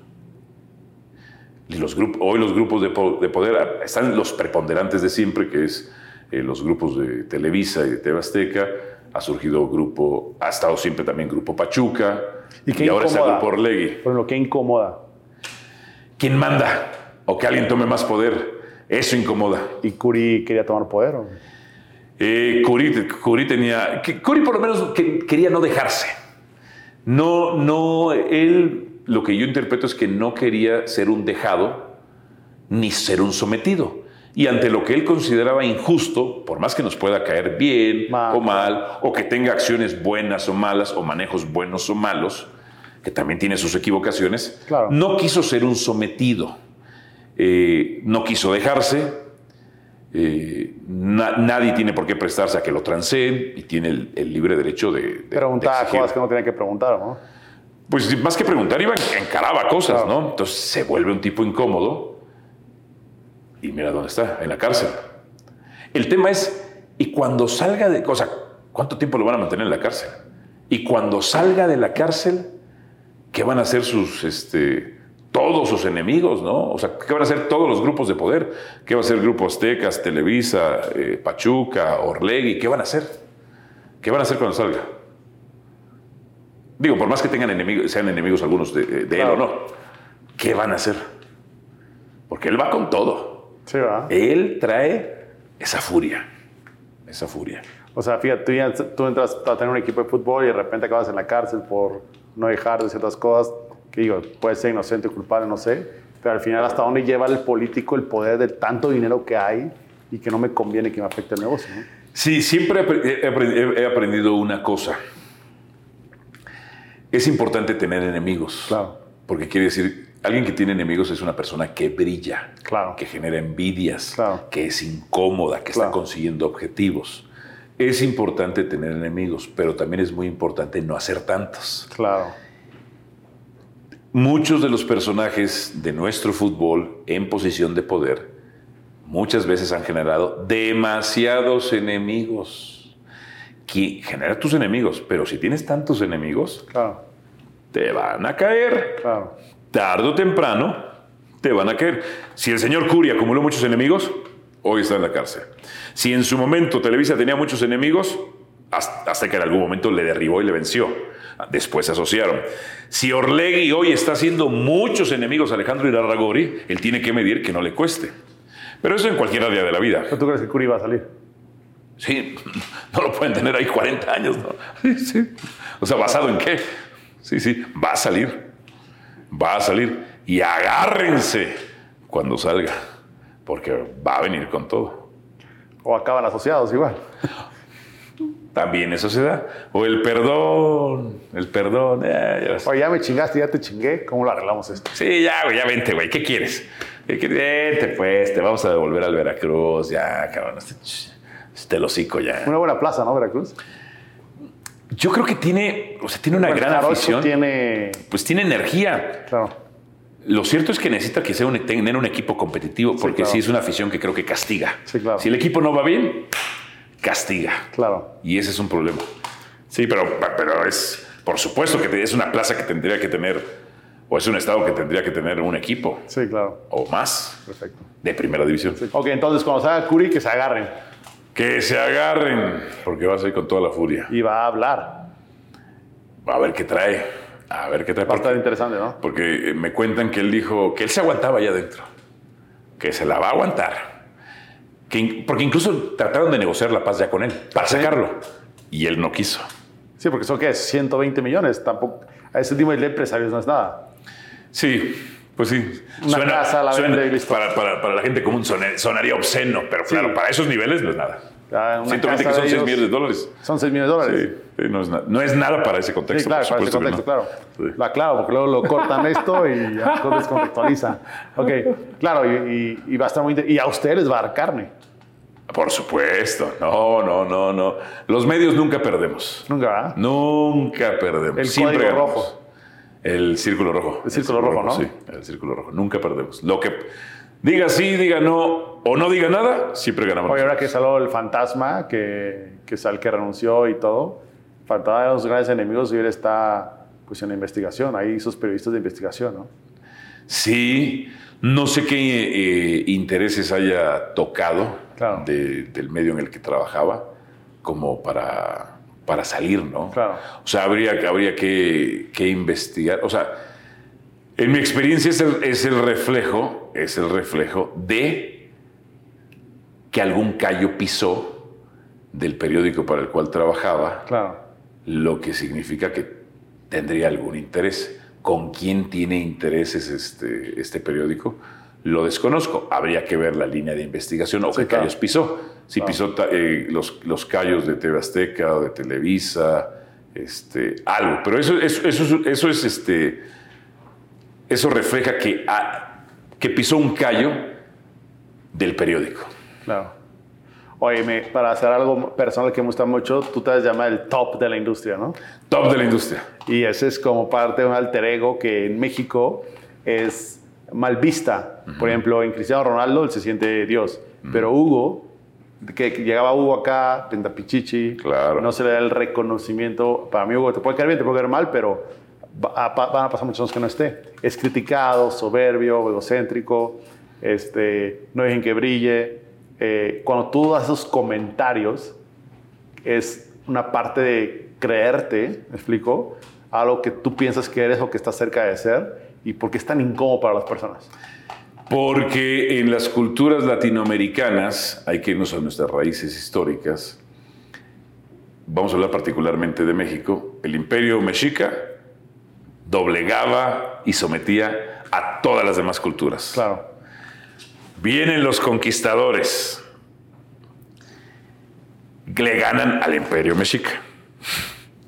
Y los grupos, hoy los grupos de, po- de poder ah, están los preponderantes de siempre, que es eh, los grupos de Televisa y de TV Azteca. Ha surgido grupo, ha estado siempre también Grupo Pachuca. ¿Y qué ahora está? Grupo Orlegui. Por ejemplo, ¿qué incomoda? ¿Quién manda? O que alguien tome más poder. Eso incomoda. ¿Y Curi quería tomar poder? o? Eh, Curi, Curi tenía. que- Curi por lo menos que- quería no dejarse. No, no, él lo que yo interpreto es que no quería ser un dejado ni ser un sometido. Y ante lo que él consideraba injusto, por más que nos pueda caer bien Mal. o mal, o que tenga acciones buenas o malas, o manejos buenos o malos, que también tiene sus equivocaciones, Claro. no quiso ser un sometido. Eh, no quiso dejarse, eh, na- nadie tiene por qué prestarse a que lo transeen y tiene el, el libre derecho de, de- de Preguntaba exigir. cosas que no tenía que preguntar, ¿no? Pues más que preguntar, iba encaraba cosas, Claro. ¿no? Entonces se vuelve un tipo incómodo y mira dónde está, en la cárcel. El tema es, y cuando salga de, o sea, ¿cuánto tiempo lo van a mantener en la cárcel? Y cuando salga de la cárcel, ¿qué van a hacer sus, este, todos sus enemigos, no? O sea, ¿qué van a hacer todos los grupos de poder? ¿Qué va a hacer Grupo Aztecas, Televisa, eh, Pachuca, Orlegui? ¿Qué van a hacer? ¿Qué van a hacer cuando salga? Digo, por más que tengan enemigos, sean enemigos algunos de, de Claro. él o no, ¿qué van a hacer? Porque él va con todo. Sí, ¿verdad? Él trae esa furia, esa furia. O sea, fíjate, tú, tú entras a tener un equipo de fútbol y de repente acabas en la cárcel por no dejar de ciertas cosas que digo, puede ser inocente o culpable, no sé, pero al final hasta dónde lleva el político el poder de tanto dinero que hay y que no me conviene que me afecte el negocio, ¿no? Sí, siempre he apre- he apre- he aprendido una cosa. Es importante tener enemigos. Claro. Porque quiere decir, alguien que tiene enemigos es una persona que brilla, Claro. que genera envidias, Claro. que es incómoda, que está consiguiendo objetivos. Es importante tener enemigos, pero también es muy importante no hacer tantos. Claro. Muchos de los personajes de nuestro fútbol en posición de poder muchas veces han generado demasiados enemigos. Que genera tus enemigos, pero si tienes tantos enemigos, Claro. te van a caer. Claro. Tarde o temprano te van a caer. Si el señor Curi acumuló muchos enemigos, hoy está en la cárcel. Si en su momento Televisa tenía muchos enemigos, hasta hasta que en algún momento le derribó y le venció. Después se asociaron. Si Orlegui hoy está haciendo muchos enemigos a Alejandro Irarragori, él tiene que medir que no le cueste. Pero eso en cualquier área de la vida. ¿Pero tú crees que Curi va a salir? Sí, no lo pueden tener ahí 40 años, ¿no? Sí, sí. O sea, ¿basado en qué? Sí, sí, va a salir. Va a salir. Y agárrense cuando salga, porque va a venir con todo. ¿O acaban asociados igual? También eso se da. O el perdón, el perdón. eh, ya. Oye, ya me chingaste, ya te chingué. ¿Cómo lo arreglamos esto? Sí, ya, güey, ya vente, güey. ¿Qué quieres? Vente, pues, te vamos a devolver al Veracruz. Ya, cabrón. Este, este hocico ya. Una buena plaza, ¿no, Veracruz? Yo creo que tiene, o sea, tiene una Bueno, gran afición. tiene... Pues tiene energía. Claro. Lo cierto es que necesita que sea un, tener un equipo competitivo, porque sí, claro. es una afición que creo que castiga. Sí, claro. Si el equipo no va bien, castiga. Claro. Y ese es un problema. Sí, pero, pero es, por supuesto que es una plaza que tendría que tener, o es un estado que tendría que tener un equipo. Sí, claro. O más. Perfecto. De primera división. Ok, entonces cuando salga Curry, que se agarren. Que se agarren, porque va a salir con toda la furia. Y va a hablar. A ver qué trae. A ver qué trae. Va a estar interesante, ¿no? Porque me cuentan que él dijo que él se aguantaba allá adentro. Que se la va a aguantar. Que, porque incluso trataron de negociar la paz ya con él, para sacarlo. Y él no quiso. Sí, porque eso que es 120 millones. Tampoco, a ese tipo de empresarios no es nada. Sí, pues sí. Una casa, la suena- vende y listo. para, para- para la gente común sonaría, sonaría obsceno, pero claro, para esos niveles no es nada. Ya, una 120 que casa son de 6 ellos millones de dólares. Son 6 millones de dólares. Sí, sí, no, es no es nada para ese contexto. Sí, claro, para ese que contexto, no. claro. Sí. La claro, porque luego lo cortan esto y ya lo descontextualizan. Ok, claro, y, y- y va a estar muy Y a ustedes les va a dar carne. Por supuesto. No, no, no, no. Los medios nunca perdemos. Nunca, ¿verdad? Nunca perdemos. El Siempre código ganamos. rojo. El círculo rojo. El círculo rojo, ¿no? Sí, el círculo rojo. Nunca perdemos. Lo que diga sí, diga no o no diga nada, siempre ganamos. Oye, ahora que salió el fantasma, que, que es al que renunció y todo, faltaba de los grandes enemigos y él está pues en la investigación. Ahí esos periodistas de investigación, ¿no? Sí, no sé qué eh, intereses haya tocado Claro. de- del medio en el que trabajaba como para, para salir, ¿no? Claro. O sea, habría, que- habría que, que investigar. O sea, en mi experiencia es el, es el reflejo, es el reflejo de que algún callo pisó del periódico para el cual trabajaba Claro. lo que significa que tendría algún interés. ¿Con quién tiene intereses este, este periódico? Lo desconozco. Habría que ver la línea de investigación o Sí, qué claro. callos pisó. Si Claro. pisó eh, los, los callos de TV Azteca o de Televisa, este, algo. Pero eso, eso, eso, es- eso es este. Eso refleja que, ah, que pisó un callo del periódico. Claro. Oye, me- para hacer algo personal que me gusta mucho, tú te has llamado el top de la industria, ¿no? Top de la industria. Y ese es como parte de un alter ego que en México es mal vista. Por ejemplo, en Cristiano Ronaldo él se siente Dios. Pero Hugo, que, llegaba Hugo acá, Pichichi, Claro. no se le da el reconocimiento. Para mí, Hugo, te puede caer bien, te puede caer mal, pero van a pasar muchos años que no esté. Es criticado, soberbio, egocéntrico, este, no dejen que brille. Eh, cuando tú das esos comentarios, es una parte de creerte, ¿me explico? Algo que tú piensas que eres o que estás cerca de ser y por qué es tan incómodo para las personas. Porque en las culturas latinoamericanas, hay que irnos a nuestras raíces históricas, vamos a hablar particularmente de México, el imperio mexica doblegaba y sometía a todas las demás culturas. Claro, Vienen los conquistadores, le ganan al imperio mexica.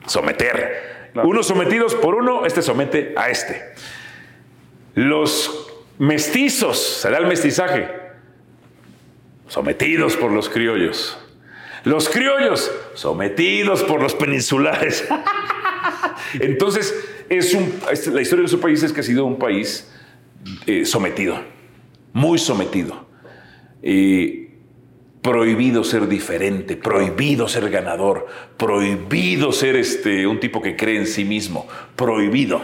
Someter. Claro. Unos sometidos por uno, este somete a este. Los mestizos, se da el mestizaje, sometidos por los criollos. Los criollos, sometidos por los peninsulares. Entonces, es un, la historia de su país es que ha sido un país eh, sometido, muy sometido. Eh, prohibido ser diferente, prohibido ser ganador, prohibido ser este, un tipo que cree en sí mismo, prohibido.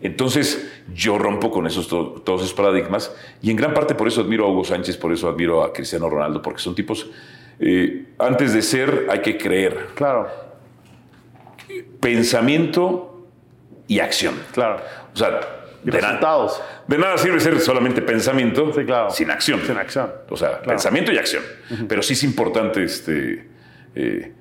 Entonces yo rompo con esos, to- todos esos paradigmas y en gran parte por eso admiro a Hugo Sánchez, por eso admiro a Cristiano Ronaldo, porque son tipos, eh, antes de ser hay que creer, claro, pensamiento y acción. claro. O sea, De, resultados. de nada sirve ser solamente pensamiento Sí, claro. sin acción. Sin acción. O sea, pensamiento y acción. Pero sí es importante este, eh,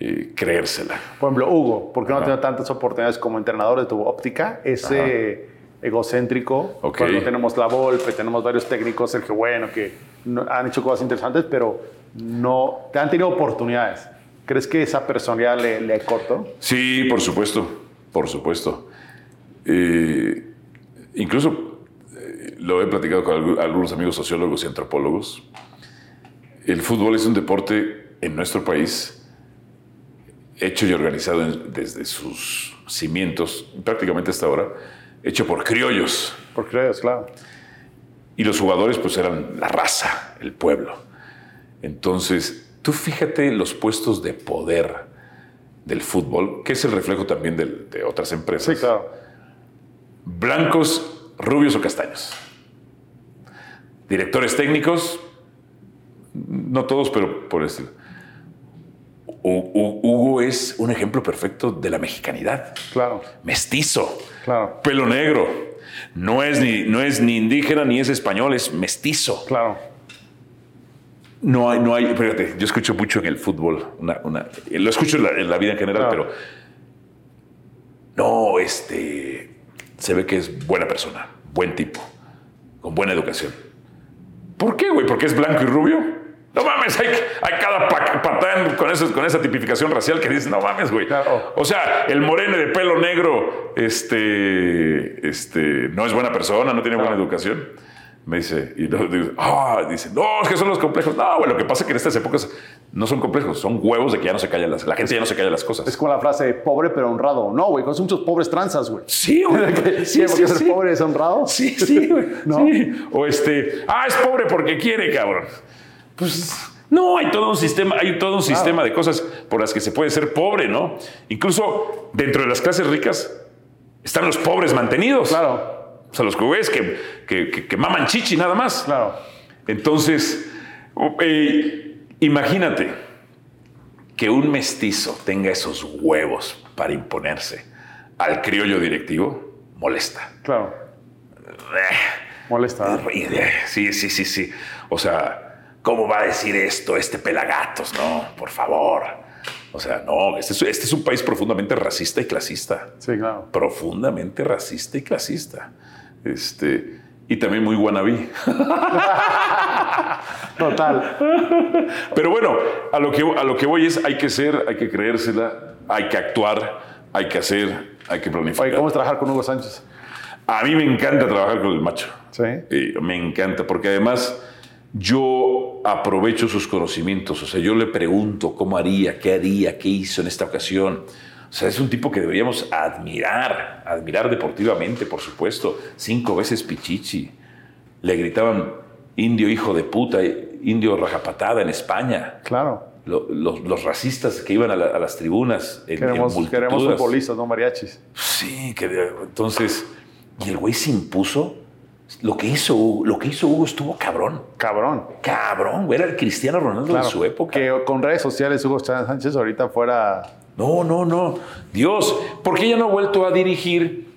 eh, creérsela. Por ejemplo, Hugo, ¿por qué no Ajá. tiene tantas oportunidades como entrenador de tu óptica? Ese egocéntrico, Ok. cuando tenemos la Volpe, tenemos varios técnicos, Sergio Bueno, que no- han hecho cosas interesantes, pero no te han tenido oportunidades. ¿Crees que esa personalidad le, le cortó? Sí, por supuesto, por supuesto. Eh, incluso eh, lo he platicado con algu- algunos amigos sociólogos y antropólogos. El fútbol es un deporte en nuestro país hecho y organizado en- desde sus cimientos, prácticamente hasta ahora, hecho por criollos. Por crees, claro. Y los jugadores pues eran la raza, el pueblo. Entonces, Tú fíjate los puestos de poder del fútbol, que es el reflejo también del- de otras empresas. Sí, claro. Blancos, rubios o castaños. Directores técnicos, no todos, pero por Hu- Hugo es un ejemplo perfecto de la mexicanidad. Claro, Mestizo, claro, pelo negro. No es, ni, no es ni indígena ni es español, es mestizo. claro. No hay, no hay, fíjate, yo escucho mucho en el fútbol, una, una- lo escucho en la, en la vida en general, Claro. pero no, este, se ve que es buena persona, buen tipo, con buena educación. ¿Por qué, güey? ¿Porque es blanco y rubio? No mames, hay, hay cada pa- patán con, eso- con esa tipificación racial que dices, no mames, güey. Claro. O sea, el moreno de pelo negro, este, este, no es buena persona, no tiene buena Claro. educación. Me dice, y luego digo, ah, dice, no, es que son los complejos. No, güey, lo que pasa es que en estas épocas no son complejos, son huevos de que ya no se callan las, la gente ya no se calla las cosas. Es como la frase pobre pero honrado. No, güey, conozco muchos pobres tranzas, güey. Sí, güey. ¿Qué? Sí, porque sí, ser sí. pobre es honrado? Sí, sí, güey. ¿No? Sí. O este, ah, es pobre porque quiere, cabrón. Pues no, hay todo un sistema, hay todo un sistema de cosas por las que se puede ser pobre, ¿no? Incluso dentro de las clases ricas están los pobres mantenidos. Claro, O sea, los güeyes que, que, que- que maman chichi nada más. claro. Entonces, eh, imagínate que un mestizo tenga esos huevos para imponerse al criollo directivo, molesta. Claro. Molesta. ¿eh? Sí, sí, sí, sí. O sea, ¿cómo va a decir esto este pelagatos? No, por favor. O sea, no, este es, este es un país profundamente racista y clasista. Sí, claro. Profundamente racista y clasista. Este, y también muy wannabe. Total. Pero bueno, a lo, que, a lo que voy es, hay que ser, hay que creérsela, hay que actuar, hay que hacer, hay que planificar. Oye, ¿cómo es trabajar con Hugo Sánchez? A mí me encanta trabajar con el macho. Sí. Eh, me encanta, porque además yo aprovecho sus conocimientos. O sea, yo le pregunto cómo haría, qué haría, qué hizo en esta ocasión. O sea, es un tipo que deberíamos admirar, admirar deportivamente, por supuesto. Cinco veces Pichichi. Le gritaban indio hijo de puta, indio rajapatada en España. Claro. Lo- los, los racistas que iban a, la- a las tribunas en, en Queremos, queremos futbolistas, no mariachis. Sí, que entonces, y el güey se impuso. Lo que hizo, Hugo- lo que hizo Hugo estuvo cabrón. Cabrón. Cabrón, güey, era el Cristiano Ronaldo Claro. de su época. Que con redes sociales Hugo Sánchez ahorita fuera. No, no, no. Dios, ¿por qué ya no ha vuelto a dirigir?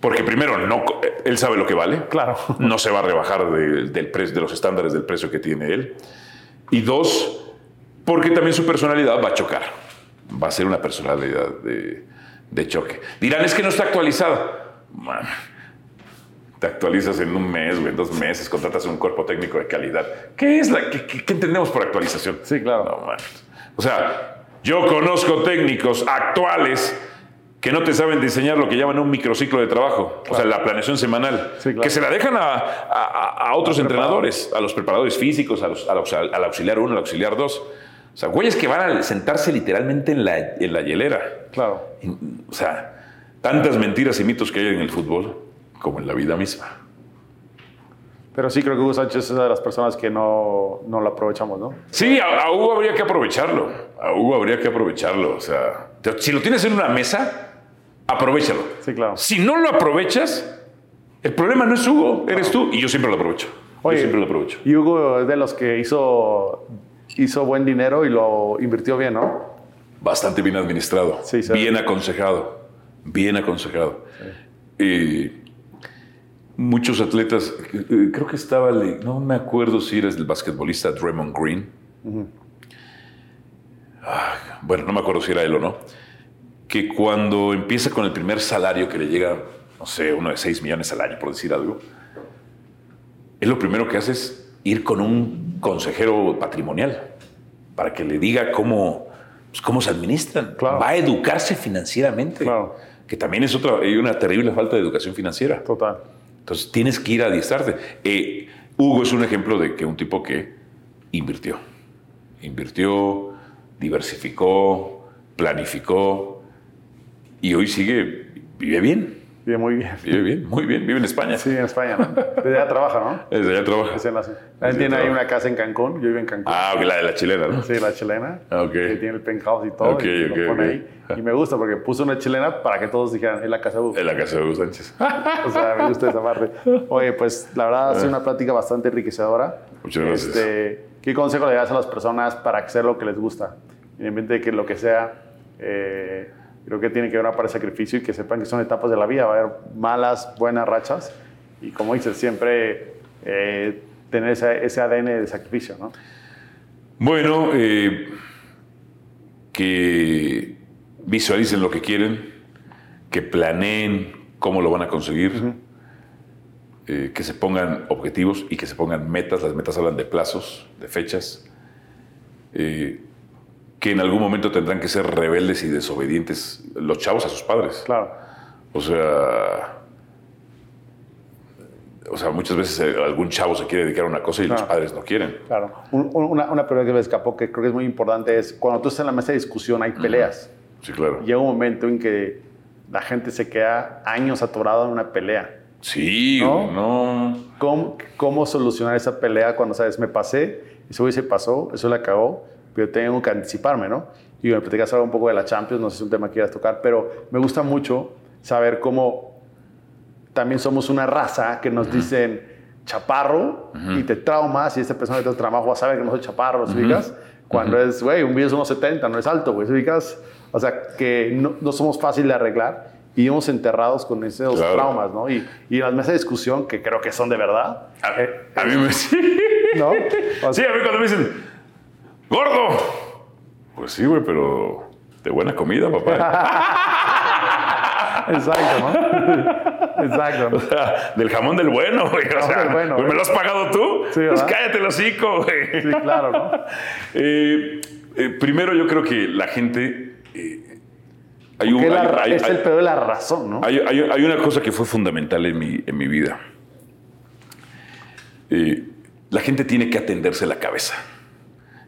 Porque primero, no, él sabe lo que vale. Claro. No se va a rebajar de, del de los estándares del precio que tiene él. Y dos, porque también su personalidad va a chocar. Va a ser una personalidad de, de choque. Dirán, es que no está actualizada. Man, te actualizas en un mes, güey, en dos meses, contratas un cuerpo técnico de calidad. ¿Qué es la qué entendemos por actualización? Sí, claro. No, man. O sea, yo conozco técnicos actuales que no te saben diseñar lo que llaman un microciclo de trabajo, o sea, la planeación semanal, Sí, claro. que se la dejan a, a- a otros entrenadores, a los preparadores físicos, a los- al auxiliar 1, al auxiliar 2. O sea, güeyes que van a sentarse literalmente en la, en la hielera. Claro. O sea, tantas mentiras y mitos que hay en el fútbol como en la vida misma. Pero sí creo que Hugo Sánchez es una de las personas que no, no lo aprovechamos, ¿no? Sí, a, a Hugo habría que aprovecharlo. A Hugo habría que aprovecharlo. O sea, te- si lo tienes en una mesa, aprovechalo. Sí, claro. Si no lo aprovechas, el problema no es Hugo, eres tú. Y yo siempre lo aprovecho. Oye, yo siempre lo aprovecho. Y Hugo es de los que hizo, hizo buen dinero y lo invirtió bien, ¿no? Bastante bien administrado. Sí, sí. bien aconsejado. Bien aconsejado. Y muchos atletas, eh, creo que estaba, no me acuerdo si eres el basquetbolista Draymond Green. Bueno, no me acuerdo si era él o no. Que cuando empieza con el primer salario que le llega, no sé, uno de 6 millones al año, por decir algo, él lo primero que hace es ir con un consejero patrimonial para que le diga cómo, pues, cómo se administran. Claro. Va a educarse financieramente. Claro. Que también es otra, hay una terrible falta de educación financiera. Total. Entonces tienes que ir a adiestrarte. Eh, Hugo es un ejemplo de que un tipo que invirtió. Invirtió, diversificó, planificó y hoy sigue, vive bien. Vive muy bien. Vive bien, muy bien. Vive en España. Sí, en España, ¿no? Desde allá trabaja, ¿no? Desde allá trabaja. Desde la- Él tiene ahí una casa en Cancún, yo vivo en Cancún. Ah, ok, la de la chilena, ¿no? Sí, la chilena. Ah, ok. Que tiene el penthouse y todo. Ok, y ok, lo pone ok. ahí. Y me gusta porque puso una chilena para que todos dijeran, es la casa de Hugo. En la casa de Hugo Sánchez. O sea, me gusta esa parte. Oye, pues la verdad ha sido una plática bastante enriquecedora. Muchas gracias. Este, ¿Qué consejo le das a las personas para hacer lo que les gusta? Independientemente de que lo que sea, eh, creo que tiene que haber una parte de sacrificio y que sepan que son etapas de la vida. Va a haber malas, buenas rachas. Y como dices, siempre eh, tener ese, ese ADN de sacrificio, ¿no? Bueno, eh, que visualicen lo que quieren, que planeen cómo lo van a conseguir, eh, que se pongan objetivos y que se pongan metas. Las metas hablan de plazos, de fechas, eh, que en algún momento tendrán que ser rebeldes y desobedientes los chavos a sus padres. Claro. O sea, o sea, muchas veces eh, algún chavo se quiere dedicar a una cosa y los Claro. padres no quieren. Claro. Un- un- una, una pregunta que me escapó que creo que es muy importante es cuando tú estás en la mesa de discusión hay peleas. Sí, claro. Llega un momento en que la gente se queda años atorado en una pelea. Sí, ¿No? no. ¿Cómo, cómo solucionar esa pelea cuando sabes, me pasé, ese güey se pasó, eso le acabó, pero tengo que anticiparme, ¿no? Y me platicas ahora un poco de la Champions, no sé si es un tema que quieras tocar, pero me gusta mucho saber cómo también somos una raza que nos dicen chaparro y te traumas y esta persona que te trabajo va a saber que no soy chaparro, ¿lo ubicas? Cuando es, güey, un video es unos 70, no es alto, güey, ¿se ubicas? O sea, que no, no somos fáciles de arreglar y vivimos enterrados con esos Claro. traumas, ¿no? Y, y las mesas de discusión, que creo que son de verdad, A, eh, a mí me. Sí, ¿no? O Sí, sea, a mí cuando me dicen, ¡gordo! Pues sí, güey, pero de buena comida, papá. exacto, ¿no? exacto. ¿no? del jamón del bueno, güey. O sea, bueno, güey, ¿me lo has pagado tú? Sí, pues cállate el hocico, güey. Sí, claro, ¿no? Eh, eh, primero, yo creo que la gente. eh, hay, un- la es hay- el pedo de la razón, ¿no? hay- una cosa que fue fundamental en mi, en mi vida. Eh, la gente tiene que atenderse la cabeza.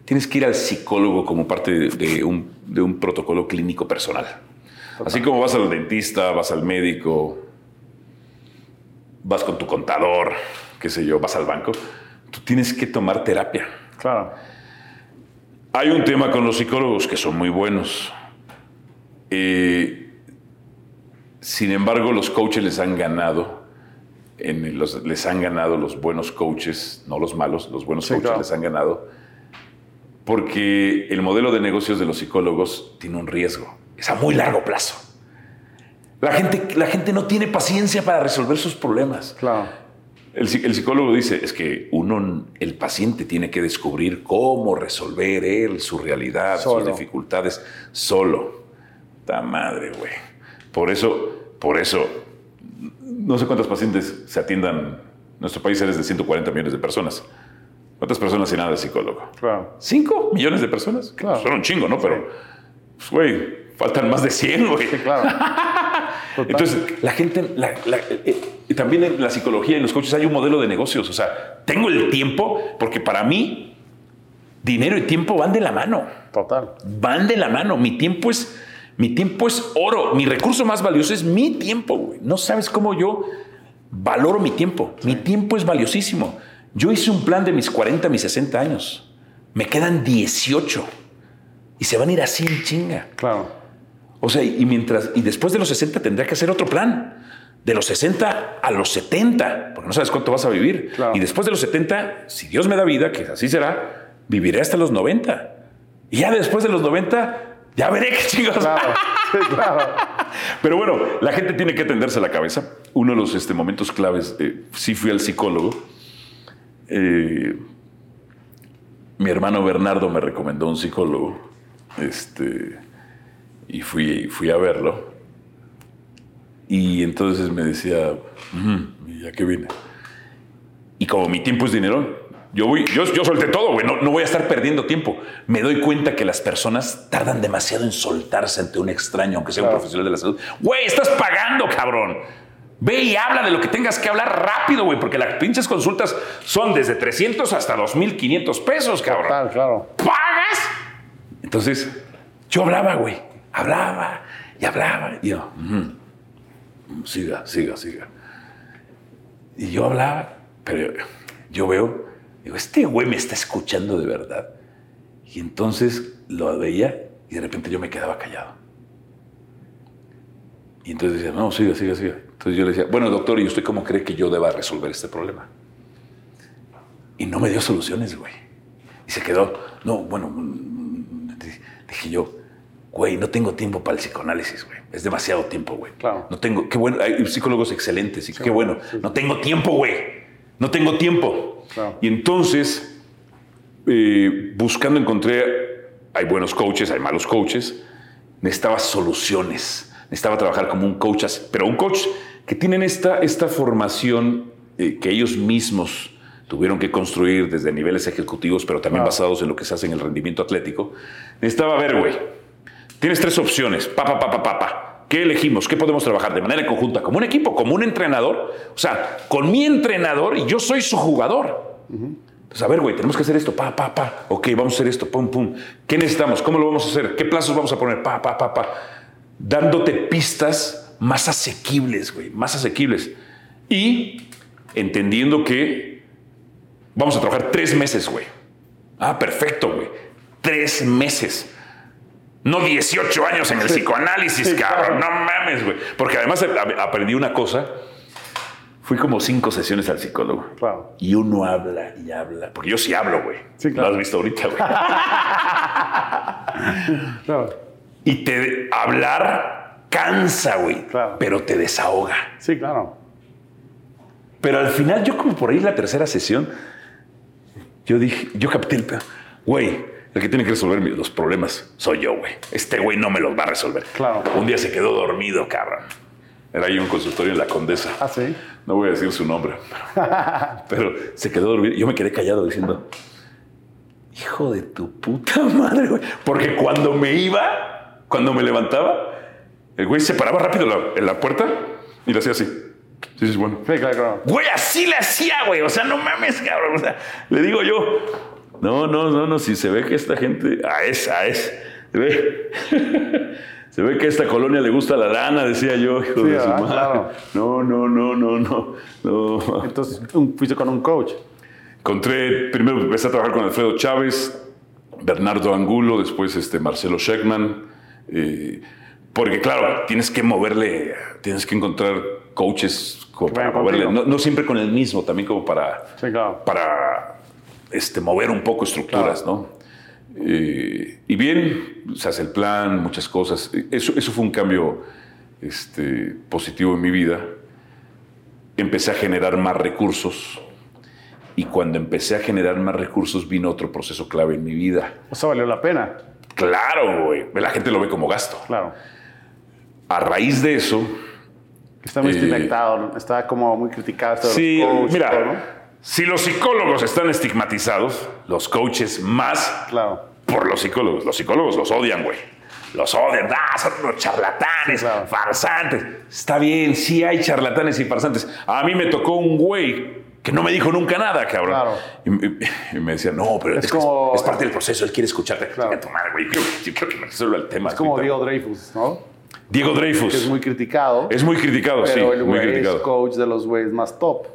Tienes que ir al psicólogo como parte de, de un, de un protocolo clínico personal. Así como vas al dentista, vas al médico, vas con tu contador, qué sé yo, vas al banco, tú tienes que tomar terapia. Claro. Hay un tema con los psicólogos que son muy buenos. Eh, sin embargo, los coaches les han ganado. en el- los- les han ganado los buenos coaches, no los malos, los buenos Sí, coaches claro. les han ganado. Porque el modelo de negocios de los psicólogos tiene un riesgo. Es a muy largo plazo. La gente, la gente no tiene paciencia para resolver sus problemas. Claro. El, psi- el psicólogo dice, es que uno, el paciente tiene que descubrir cómo resolver él su realidad, Solo. sus dificultades, solo. Ta madre, güey. Por eso, por eso, no sé cuántos pacientes se atiendan. Nuestro país es de 140 millones de personas. ¿Cuántas personas tienen al psicólogo? Claro. ¿Cinco millones de personas? Claro. Son un chingo, ¿no? Pero, pues, güey, faltan más de 100, güey. Sí, claro. Entonces, la gente, la- la- eh, también en la psicología y en los coaches hay un modelo de negocios. O sea, tengo el tiempo, porque para mí, dinero y tiempo van de la mano. Total. Van de la mano. Mi tiempo es, mi tiempo es oro. Mi recurso más valioso es mi tiempo, güey. No sabes cómo yo valoro mi tiempo. Mi tiempo es valiosísimo. Yo hice un plan de mis 40, mis 60 años. Me quedan 18. Y se van a ir así en chinga. Claro. O sea, y mientras, y después de los 60 tendría que hacer otro plan. De los 60 a los 70, porque no sabes cuánto vas a vivir. Claro. Y después de los 70, si Dios me da vida, que así será, viviré hasta los 90. Y ya después de los 90, ya veré qué chingos. Claro. Sí, claro. Pero bueno, la gente tiene que tenderse la cabeza. Uno de los este, momentos claves, eh, sí fui al psicólogo. Eh, mi hermano Bernardo me recomendó un psicólogo. Este, y fui, fui a verlo. Y entonces me decía, "Ujú, ¿y ya que vine? Y como mi tiempo es dinero, yo, voy, yo, yo solté todo, güey. No, no voy a estar perdiendo tiempo. Me doy cuenta que las personas tardan demasiado en soltarse ante un extraño, aunque sea un profesional de la salud. Güey, estás pagando, cabrón. Ve y habla de lo que tengas que hablar rápido, güey, porque las pinches consultas son desde 300 hasta 2.500 pesos, cabrón. Claro, claro. ¿Pagas? Entonces, yo hablaba, güey. Hablaba y hablaba. Y yo, ujú. siga, siga, siga. Y yo hablaba, pero yo veo, digo, este güey me está escuchando de verdad. Y entonces lo veía y de repente yo me quedaba callado. Y entonces decía, no, siga, siga, siga. Entonces yo le decía, bueno, doctor, ¿y usted cómo cree que yo deba resolver este problema? Y no me dio soluciones, güey. Y se quedó, no, bueno, dije yo, güey, no tengo tiempo para el psicoanálisis, güey. Es demasiado tiempo, güey. Claro. No tengo, qué bueno, hay psicólogos excelentes y qué bueno. No tengo tiempo, güey. No tengo tiempo. Claro. Y entonces, eh, buscando encontré, hay buenos coaches, hay malos coaches, necesitaba soluciones, necesitaba trabajar como un coach, pero un coach que tienen esta, esta formación eh, que ellos mismos tuvieron que construir desde niveles ejecutivos, pero también basados en lo que se hace en el rendimiento atlético. Necesitaba ver, güey, tienes tres opciones, pa, pa, pa, pa, pa, pa. ¿Qué elegimos? ¿Qué podemos trabajar de manera conjunta? Como un equipo, como un entrenador. O sea, con mi entrenador y yo soy su jugador. Entonces, a ver, güey, tenemos que hacer esto, pa, pa, pa. Ok, vamos a hacer esto, pum, pum. ¿Qué necesitamos? ¿Cómo lo vamos a hacer? ¿Qué plazos vamos a poner? Pa, pa, pa, pa. Dándote pistas más asequibles, güey, más asequibles. Y entendiendo que vamos a trabajar tres meses, güey. Ah, perfecto, güey. Tres meses. No 18 años en el psicoanálisis, cabrón. No mames, güey. Porque además aprendí una cosa. Fui como cinco sesiones al psicólogo. Claro. Y uno habla y habla. Porque yo sí hablo, güey. Sí, claro. Lo has visto ahorita, güey. Claro. y te hablar cansa, güey. Claro. Pero te desahoga. Sí, claro. Pero al final, yo como por ahí la tercera sesión, yo dije, yo capté el pedo. Güey, el que tiene que resolver los problemas soy yo, güey. Este güey no me los va a resolver. Claro. Un día se quedó dormido, cabrón. Era ahí un consultorio en la Condesa. Ah, sí. No voy a decir su nombre. Pero se quedó dormido. Yo me quedé callado diciendo, hijo de tu puta madre, güey. Porque cuando me iba, cuando me levantaba, el güey se paraba rápido en la, en la puerta y le hacía así. Sí, sí, bueno. Sí, claro, claro. Güey, así le hacía, güey. O sea, no mames, cabrón. O sea, le digo yo, no, no, no, no. Si se ve que esta gente, a esa, a es. Se ve, se ve que a esta colonia le gusta la lana, decía yo, hijo Sí, de su ¿verdad? madre. Claro. No, no, no, no, no. no. Entonces, un- fuiste con un coach. Encontré, primero empecé a trabajar con Alfredo Chávez, Bernardo Angulo, después este Marcelo Scheckman. eh, porque claro, tienes que moverle, tienes que encontrar coaches como para moverle, no siempre con el mismo, también como para, Sí, claro. para este, mover un poco estructuras, ¿no? Eh, y bien, se hace el plan, muchas cosas. Eso, eso fue un cambio este, positivo en mi vida. Empecé a generar más recursos. Y cuando empecé a generar más recursos, vino otro proceso clave en mi vida. O sea, valió la pena. Claro, güey. La gente lo ve como gasto. Claro. A raíz de eso, Está muy Eh, está como muy criticado esto Sí, coaches, mira, ¿no? Si los psicólogos están estigmatizados, los coaches más Claro. por los psicólogos. Los psicólogos los odian, güey. Los odian, ah, son unos charlatanes, Sí, claro. farsantes. Está bien, sí hay charlatanes y farsantes. A mí me tocó un güey que no me dijo nunca nada, cabrón. Claro. Y, me decía, no, pero Es es, que como- es parte del proceso, él quiere escucharte. Claro. Madre, güey. Yo quiero que me resuelva el tema. Es como ahorita. Diego Dreyfus, ¿no? Diego Dreyfus. Que es muy criticado. Es muy criticado, sí. pero el Muy es criticado. coach de los güeyes más top.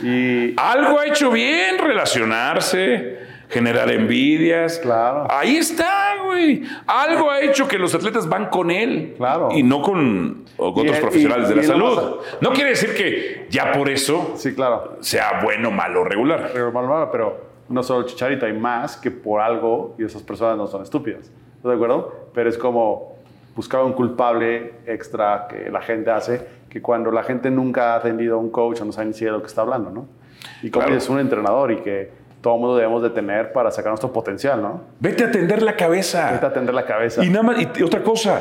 Y Algo ha hecho bien, relacionarse, generar envidias. Claro. Ahí está, güey. Algo ha hecho que los atletas van con él. Claro. Y no con otros Y- profesionales y- de la salud. No quiere decir que ya por eso sí, claro. sea bueno, malo, regular. Pero, mal, mal, pero no solo Chicharito, hay más que por algo y esas personas no son estúpidas. ¿Estás de acuerdo? Pero es como buscar un culpable extra que la gente hace, que cuando la gente nunca ha atendido a un coach o no sabe ni siquiera de lo que está hablando, ¿no? Y como Claro. es un entrenador y que todo mundo debemos de tener para sacar nuestro potencial, ¿no? Vete a atender la cabeza. Vete a atender la cabeza. Y nada más, y otra cosa,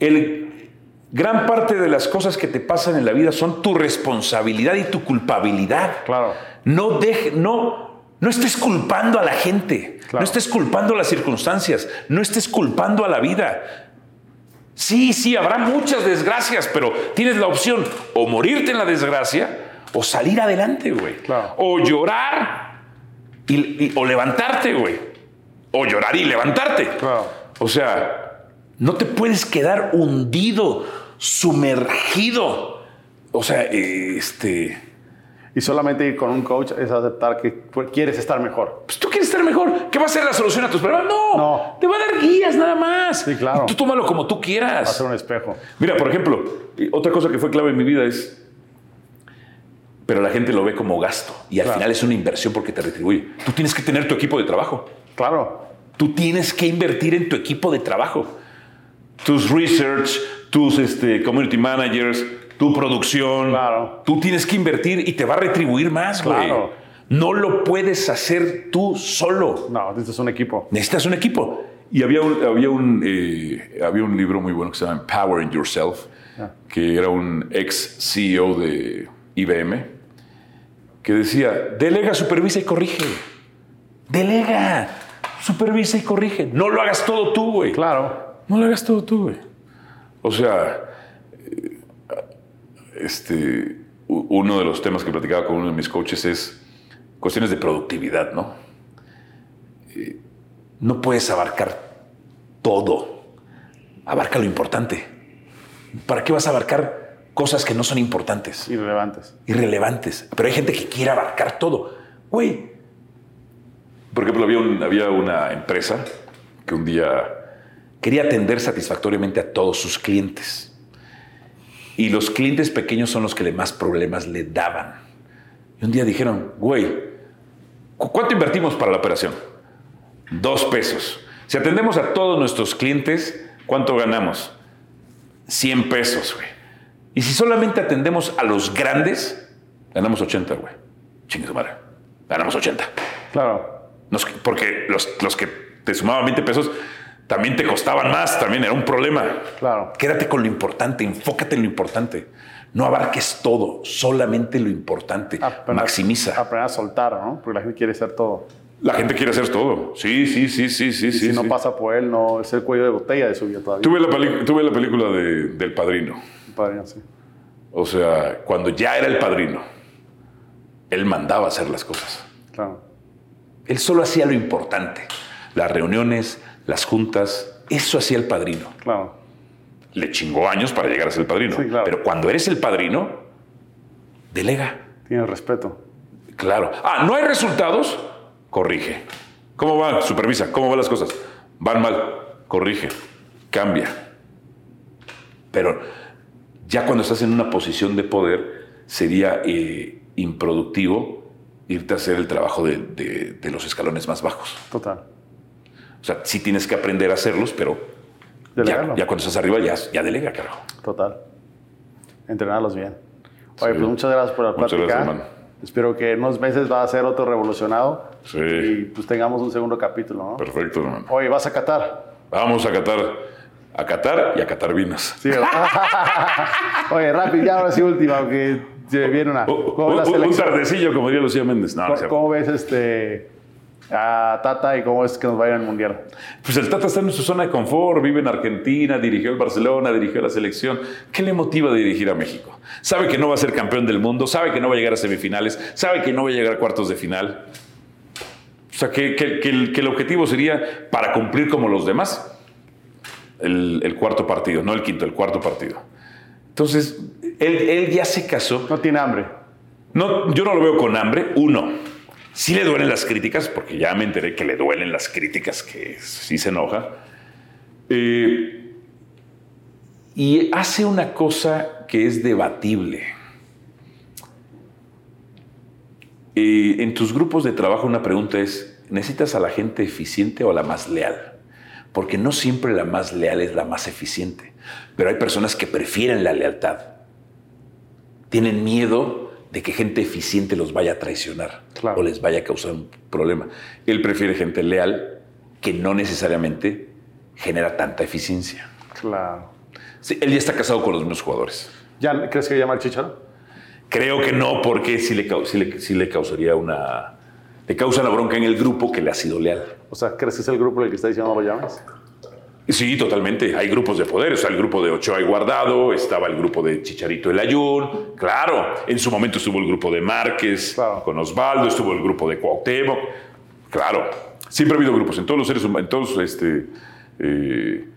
el, gran parte de las cosas que te pasan en la vida son tu responsabilidad y tu culpabilidad. Claro. No, deje, no, no estés culpando a la gente, Claro. no estés culpando a las circunstancias, no estés culpando a la vida. Sí, sí, habrá muchas desgracias, pero tienes la opción o morirte en la desgracia o salir adelante, güey. Claro. O llorar y, y- o levantarte, güey. O llorar y levantarte. Claro. O sea, no te puedes quedar hundido sumergido. O sea, este... Y solamente ir con un coach es aceptar que quieres estar mejor. Pues tú quieres estar mejor. ¿Qué va a ser la solución a tus problemas? No, No. Te va a dar guías nada más. Sí, claro. Tú tómalo como tú Va a quieras. ser un espejo. Mira, por ejemplo, otra cosa que fue clave en mi vida es. Pero la gente lo ve como gasto y al Claro. final es una inversión porque te retribuye. Tú tienes que tener tu equipo de trabajo. Claro. Tú tienes que invertir en tu equipo de trabajo. Tus research, tus este, community managers, tu producción. Claro. Tú tienes que invertir y te va a retribuir más, güey. Claro. No lo puedes hacer tú solo. No, es un equipo. Necesitas un equipo. Y había un, había un, eh, había un libro muy bueno que se llama Empowering Yourself, Ah. que era un ex CEO de IBM, que decía, delega, supervisa y corrige. Delega, supervisa y corrige. No lo hagas todo tú, güey. Claro. No lo hagas todo tú, güey. O sea, este, uno de los temas que platicaba con uno de mis coaches es cuestiones de productividad, ¿no? Eh, no puedes abarcar todo. Abarca lo importante. ¿Para qué vas a abarcar cosas que no son importantes? Irrelevantes. irrelevantes. Pero hay gente que quiere abarcar todo. Güey. Por ejemplo, había, un- había una empresa que un día quería atender satisfactoriamente a todos sus clientes. Y los clientes pequeños son los que le más problemas le daban. Y un día dijeron, güey, ¿cu- ¿cuánto invertimos para la operación? Dos pesos. Si atendemos a todos nuestros clientes, ¿cuánto ganamos? 100 pesos, güey. Y si solamente atendemos a los grandes, ganamos 80, güey. Chingue su madre. Ganamos 80. Claro. Nos- porque los, los que te sumaban 20 pesos también te costaban más, también era un problema. Claro. Quédate con lo importante, enfócate en lo importante. No abarques todo, solamente lo importante. Aprender- Maximiza. Aprender a soltar, ¿no? Porque la gente quiere ser todo. La gente quiere hacer todo. Sí, sí, sí, sí, sí. Y sí, si no sí. pasa por él, no es el cuello de botella de su vida todavía. Tuve la, tuve la película de- del padrino. Padrino, sí. O sea, cuando ya era el padrino, él mandaba hacer las cosas. Claro. Él solo hacía lo importante. Las reuniones, las juntas, eso hacía el padrino. Claro. Le chingó años para llegar a ser el padrino. Sí, claro. Pero cuando eres el padrino, delega. Tiene respeto. Claro. Ah, no hay resultados, corrige. ¿Cómo va? Supervisa. ¿Cómo van las cosas? Van mal, corrige. Cambia. Pero ya cuando estás en una posición de poder, sería eh, improductivo irte a hacer el trabajo de, de- de los escalones más bajos. Total. O sea, sí tienes que aprender a hacerlos, pero ya, ya cuando estás arriba ya, ya delega, carajo. Total. Entrenarlos bien. Oye, Sí. pues muchas gracias por la Muchas plática. gracias, hermano. Espero que en unos meses va a ser otro revolucionado. Sí. Y pues tengamos un segundo capítulo, ¿no? Perfecto, hermano. Oye, vas a Qatar. Vamos a catar, a catar y a catar vinos. Sí. Oye, rápido, ya ahora sí última, aunque se viene una. Un, tardecillo, como diría Lucía Méndez. No, no ¿Cómo, cierto. cómo ves este a Tata y cómo es que nos va a ir al mundial? Pues el Tata está en su zona de confort, vive en Argentina, dirigió el Barcelona, dirigió la selección. ¿Qué le motiva a dirigir a México? Sabe que no va a ser campeón del mundo, sabe que no va a llegar a semifinales, sabe que no va a llegar a cuartos de final. O sea, que, que- que el, que el objetivo sería para cumplir como los demás el, el cuarto partido, no el quinto, el cuarto partido. Entonces, él, él ya se casó. No tiene hambre. No, yo no lo veo con hambre. Uno, sí le duelen las críticas, porque ya me enteré que le duelen las críticas, que sí se enoja. Eh, y hace una cosa que es debatible. Eh, en tus grupos de trabajo una pregunta es, ¿necesitas a la gente eficiente o a la más leal? Porque no siempre la más leal es la más eficiente, pero hay personas que prefieren la lealtad tienen miedo de que gente eficiente los vaya a traicionar Claro. o les vaya a causar un problema. Él prefiere gente leal que no necesariamente genera tanta eficiencia. Claro. Sí, él ya está casado con los mismos jugadores. ¿Ya crees que llama el Chicharo? Creo que no, porque sí le, sí le- sí le causaría una... Le causa una bronca en el grupo que le ha sido leal. O sea, ¿crees que es el grupo el que está diciendo no lo llames? Sí, totalmente. Hay grupos de poder. O sea, el grupo de Ochoa y Guardado, estaba el grupo de Chicharito El Ayun. Claro, en su momento estuvo el grupo de Márquez Claro. con Osvaldo, estuvo el grupo de Cuauhtémoc. Claro, siempre ha habido grupos en todos los seres humanos, en todos este, eh,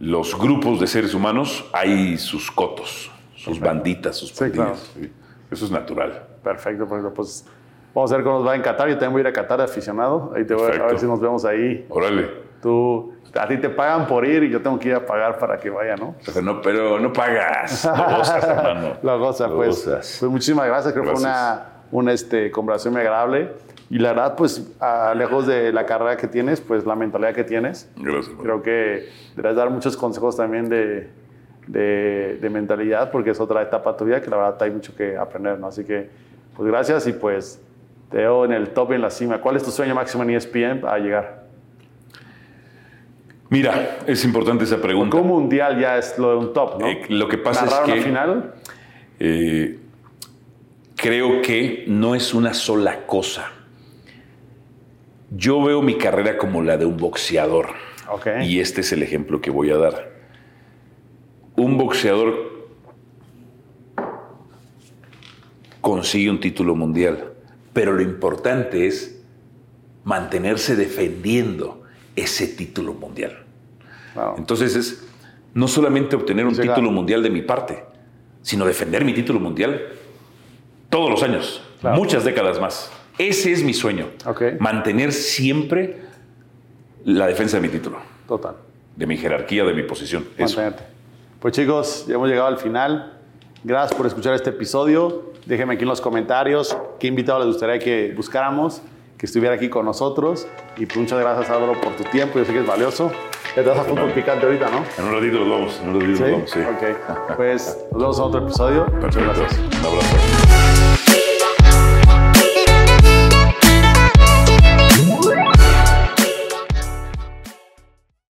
los grupos de seres humanos hay sus cotos, sus banditas, sus pandillas. sí. Eso es natural. Perfecto, perfecto. Pues vamos a ver cómo nos va en Qatar. Yo también voy a ir a Qatar aficionado. Ahí te voy a- a ver si nos vemos ahí. Órale. Tú, a ti te pagan por ir y yo tengo que ir a pagar para que vaya, ¿no? Pero no, pero no pagas. Lo gozas, hermano. Lo goza, Lo pues. gozas. Pues muchísimas gracias. Creo que fue una, una este, conversación muy agradable. Y la verdad, pues, a- lejos de la carrera que tienes, pues la mentalidad que tienes, Gracias, hermano. creo que deberás dar muchos consejos también de, de, de mentalidad, porque es otra etapa de tu vida que la verdad hay mucho que aprender, ¿no? Así que, pues gracias y pues te veo en el top y en la cima. ¿Cuál es tu sueño máximo en ESPN a llegar? Mira, es importante esa pregunta. Como mundial ya es lo de un top, ¿no? Eh, lo que pasa es que final, eh, creo que no es una sola cosa. Yo veo mi carrera como la de un boxeador. Y este es el ejemplo que voy a dar. Un boxeador consigue un título mundial, pero lo importante es mantenerse defendiendo ese título mundial. Wow. Entonces es no solamente obtener un título mundial de mi parte, sino defender mi título mundial todos los años, Claro. muchas décadas más. Ese es mi sueño, mantener siempre la defensa de mi título, Total. de mi jerarquía, de mi posición. Eso. Mantenerte. Pues chicos, ya hemos llegado al final. Gracias por escuchar este episodio. Déjenme aquí en los comentarios qué invitado les gustaría que buscáramos, que estuviera aquí con nosotros. Y pues muchas gracias Álvaro por tu tiempo, yo sé que es valioso. Te vas a fútbol picante ahorita, ¿no? En un ratito nos vamos, en un ratito nos vamos, sí. Ok. Pues nos vemos en otro episodio. Muchas Perfecto. gracias. Un abrazo.